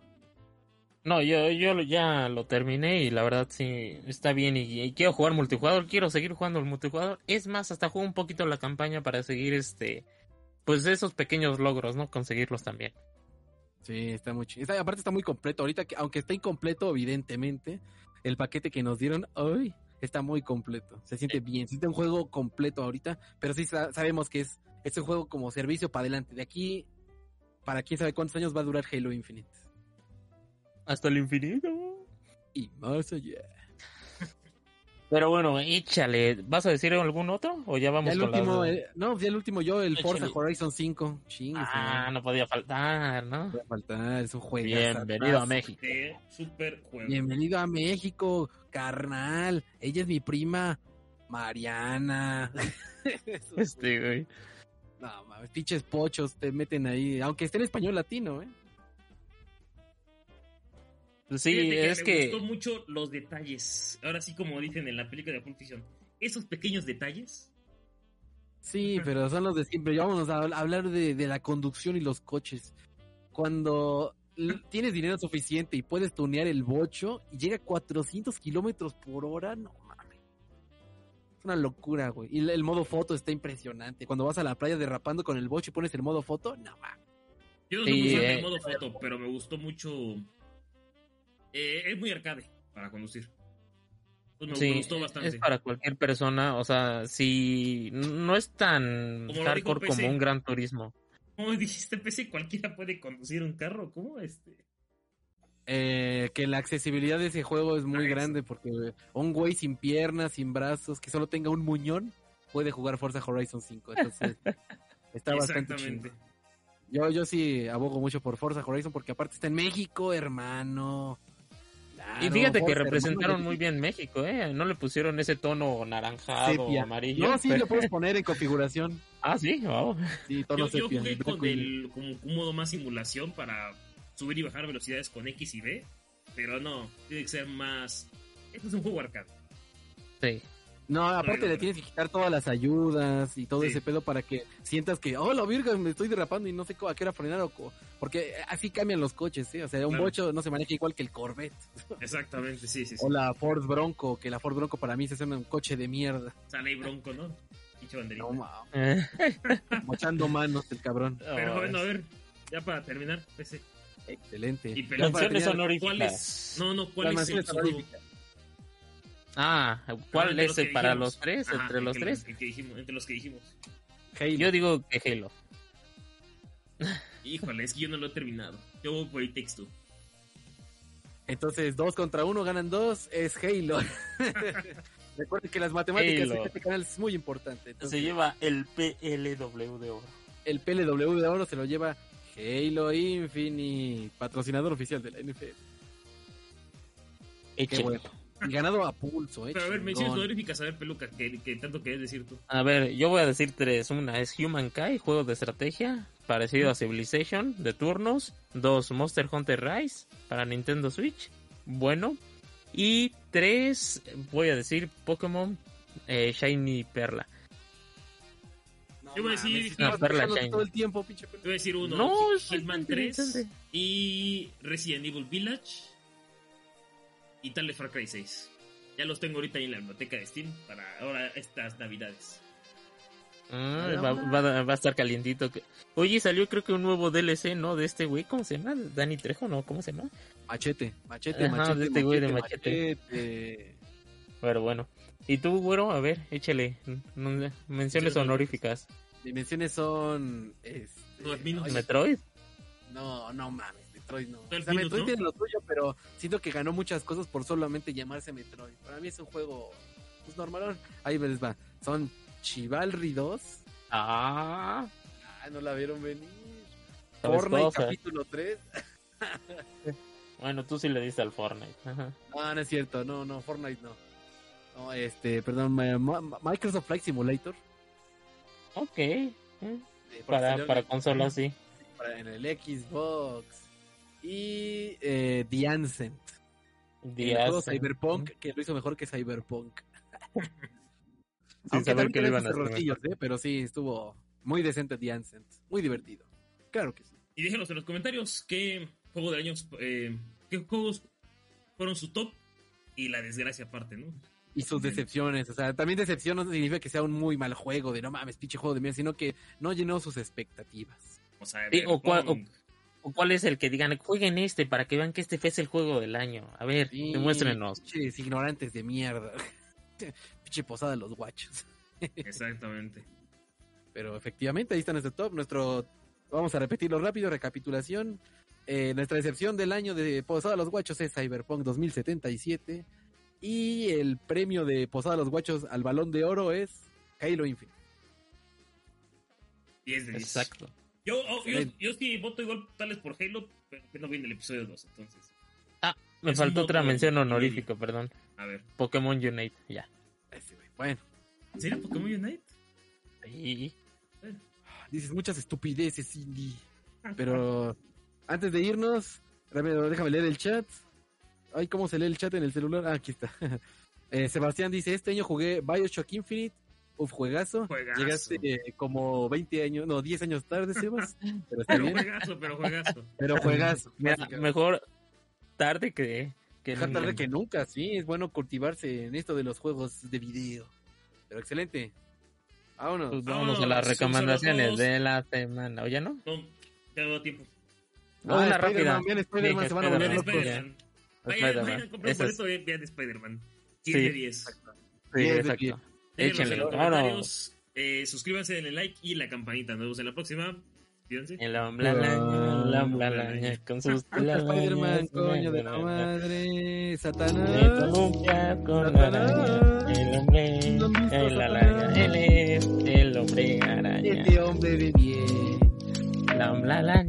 No, yo, yo ya lo terminé y la verdad sí está bien y, y quiero jugar multijugador, quiero seguir jugando el multijugador. Es más, hasta juego un poquito la campaña para seguir este, pues esos pequeños logros, ¿no? Conseguirlos también. Sí, está muy chido. Está- aparte está muy completo. Ahorita, que, aunque está incompleto, evidentemente, el paquete que nos dieron hoy está muy completo. Se siente bien. Se siente un juego completo ahorita, pero sí sa- sabemos que es, es un juego como servicio para adelante. De aquí, para quién sabe cuántos años va a durar Halo Infinite. Hasta el infinito. Y más allá. Pero bueno, échale. ¿Vas a decir algún otro o ya vamos Ya el con último, eh, no, ya el último yo, el Échale. Forza Horizon 5. Chingue, Ah, no podía faltar, ¿no? no puede faltar, es un juego. Bienvenido a México. Super juego. Bienvenido a México, carnal. Ella es mi prima, Mariana. Este, güey. No, mames, pinches pochos te meten ahí, aunque esté en español latino, ¿eh? Sí, Fíjate es me que... gustó mucho los detalles. Ahora sí, como dicen en la película de Pulp Fiction, esos pequeños detalles. Sí, pero son los de siempre. Ya Vámonos a habl- hablar de, de la conducción y los coches. Cuando tienes dinero suficiente y puedes tunear el bocho y llega a 400 kilómetros por hora, no mames. Es una locura, güey. Y el, modo foto está impresionante. Cuando vas a la playa derrapando con el bocho y pones el modo foto, no mames. Yo no soy Sí, eh. modo foto, pero me gustó mucho Eh, es muy arcade para conducir. Pues me, Sí, me gustó bastante. es para cualquier persona, o sea, si no es tan Como hardcore como un gran turismo. ¿Cómo dijiste, PC? ¿Cualquiera puede conducir un carro? ¿Cómo? Este... Eh, que la accesibilidad de ese juego es muy Ah, grande porque un güey sin piernas, sin brazos, que solo tenga un muñón, puede jugar Forza Horizon 5. Entonces, está bastante chido. Yo, yo sí abogo mucho por Forza Horizon porque aparte está en México, hermano. Y fíjate que representaron muy bien México, ¿eh? No le pusieron ese tono naranjado o amarillo. No, sí pero- lo puedes poner en configuración. Ah, sí, wow. Sí, tono Yo, yo sepia. jugué blanco con y- el como un modo más simulación para subir y bajar velocidades con X y B, pero no, tiene que ser más... Este es un juego arcade. Sí. No, aparte Bueno, le tienes que quitar todas las ayudas y todo Sí. ese pedo para que sientas que, oh, la virga, me estoy derrapando y no sé cómo- a qué hora frenar o co- Porque así cambian los coches, ¿sí? O sea, un Claro. bocho no se maneja igual que el Corvette. Exactamente, sí, sí, sí. O la Ford Bronco, que la Ford Bronco para mí se hace un coche de mierda. Sale ahí bronco, ¿no? Pinche banderita. No, ma, Eh, mochando manos el cabrón. Pero bueno, a ver, ya para terminar, PC. Excelente. Y. ¿Cuál es? No, no, ¿cuál es Ah, ¿cuál es el para dijimos. los tres? Ajá, ¿Entre el los que- tres? el que dijimos, entre los que dijimos. Halo. Yo digo que Halo. Híjole, es que yo no lo he terminado. Yo voy por Takes Two. Entonces, dos contra uno ganan dos, es Halo. Recuerden que las matemáticas Halo. en este canal es muy importante. Entonces, Se lleva el PLW de oro. el PLW de oro se lo lleva Halo Infinite, patrocinador oficial de la NFL. Qué bueno. Ganado a pulso, eh. Pero a ver, chingón. menciones honoríficas, a ver, Peluca, que, que tanto querés decir tú. A ver, yo voy a decir tres. Una es Humankind, juego de estrategia, parecido a Civilization, de turnos. Dos, Monster Hunter Rise, para Nintendo Switch. Bueno. Y tres, voy a decir Pokémon eh, Shiny Perla. No Yo voy a decir- Perla pensando Shiny. todo el tiempo, pinche Te voy a decir uno, No, Hitman 3 interesante. y Resident Evil Village y tal vez Far Cry 6. Ya los tengo ahorita ahí en la biblioteca de Steam para ahora estas navidades. Ah, va, va- va a estar calientito. Oye, salió creo que un nuevo DLC, ¿no? De este güey, ¿cómo se llama? Dani Trejo, ¿no? ¿Cómo se llama? Machete, machete, Ajá, machete. de este güey de machete, Machete. Pero bueno. ¿Y tú, güero? A ver, échale. Menciones honoríficas. Dimensiones son. Este, No, ¿Metroid? no, no mames, Metroid no. O sea, Metroid ¿no? tiene lo suyo, pero siento que ganó muchas cosas por solamente llamarse Metroid. Para mí es un juego, pues normal. Ahí les va. Son Chivalry 2. Ah, Ah, no la vieron venir. Fortnite cosas. capítulo 3. bueno, tú sí le diste al Fortnite. Ajá. No, no es cierto, no, no, Fortnite no. No, este, perdón, ma- ma- Microsoft Flight Simulator. Ok. eh, eh, Para, para consolas, sí. para- en el Xbox. Y eh, The Ancient. El Días, juego eh, Cyberpunk, que lo hizo mejor que Cyberpunk. Sin Aunque saber que le iban a hacer. ¿eh? Pero sí, estuvo muy decente The Ancient. Muy divertido. Claro que sí. Y déjenos en los comentarios qué juego de años, eh, qué juegos fueron su top y la desgracia aparte, ¿no? Y sus decepciones. O sea, también decepción no significa que sea un muy mal juego, de no mames, pinche juego de mierda, sino que no llenó sus expectativas. O sea, Sí, o Cyberpunk. ¿O cuál es el que digan, jueguen este para que vean que este fue el juego del año? A ver, Sí, demuéstrenos. Pinches ignorantes de mierda. pinche posada de los guachos. Exactamente. Pero efectivamente, ahí está nuestro top. Nuestro, vamos a repetirlo rápido, recapitulación. Eh, nuestra decepción del año de Posada de los Guachos es Cyberpunk 2077. Y el premio de Posada de los Guachos al balón de oro es Halo Infinite. 10 de 10. Exacto. Yo, oh, yo, yo sí voto igual tales por Halo, pero que no viene el episodio 2, entonces. Ah, me Es faltó otra mención honorífica, perdón. A ver. Pokémon Unite, ya. Bueno, ¿En serio Pokémon Unite? Y dices muchas estupideces, Cindy. Pero antes de irnos, déjame leer el chat. Ay, ¿cómo se lee el chat en el celular? Ah, aquí está. Eh, Sebastián dice, este año jugué Bioshock Infinite. Uf, juegazo. Juegazo. Llegaste eh, como 20 años, no, 10 años tarde, Sebas. Pero está Pero bien. juegazo, pero juegazo. Pero juegazo. Mira, mejor tarde que, que Mejor tarde nunca. que nunca, sí. Es bueno cultivarse en esto de los juegos de video. Pero excelente. Vámonos. Pues Vámonos, vamos a las recomendaciones de la semana. ¿O ya no? No, ya no da tiempo. Ah, una Spider-Man, rápida. bien, Spider-Man, Dije se van a volver Spider-Man. locos. Spider-Man. Vayan, Spider-Man. vayan, compren Eso es- boleto y vean Spider-Man. 10 Sí. de 10. Sí, Diez de exacto. En Échenle. los comentarios. Eh, suscríbanse, denle like y la campanita. Nos vemos en la próxima. Cuídense. El hombre araña, el hombre araña, con sus Spider-Man, coño de la madre. Satanás. Con la araña, el hombre, ¿No han visto el araña, él es el hombre araña, Este hombre de bien. la hombre araña.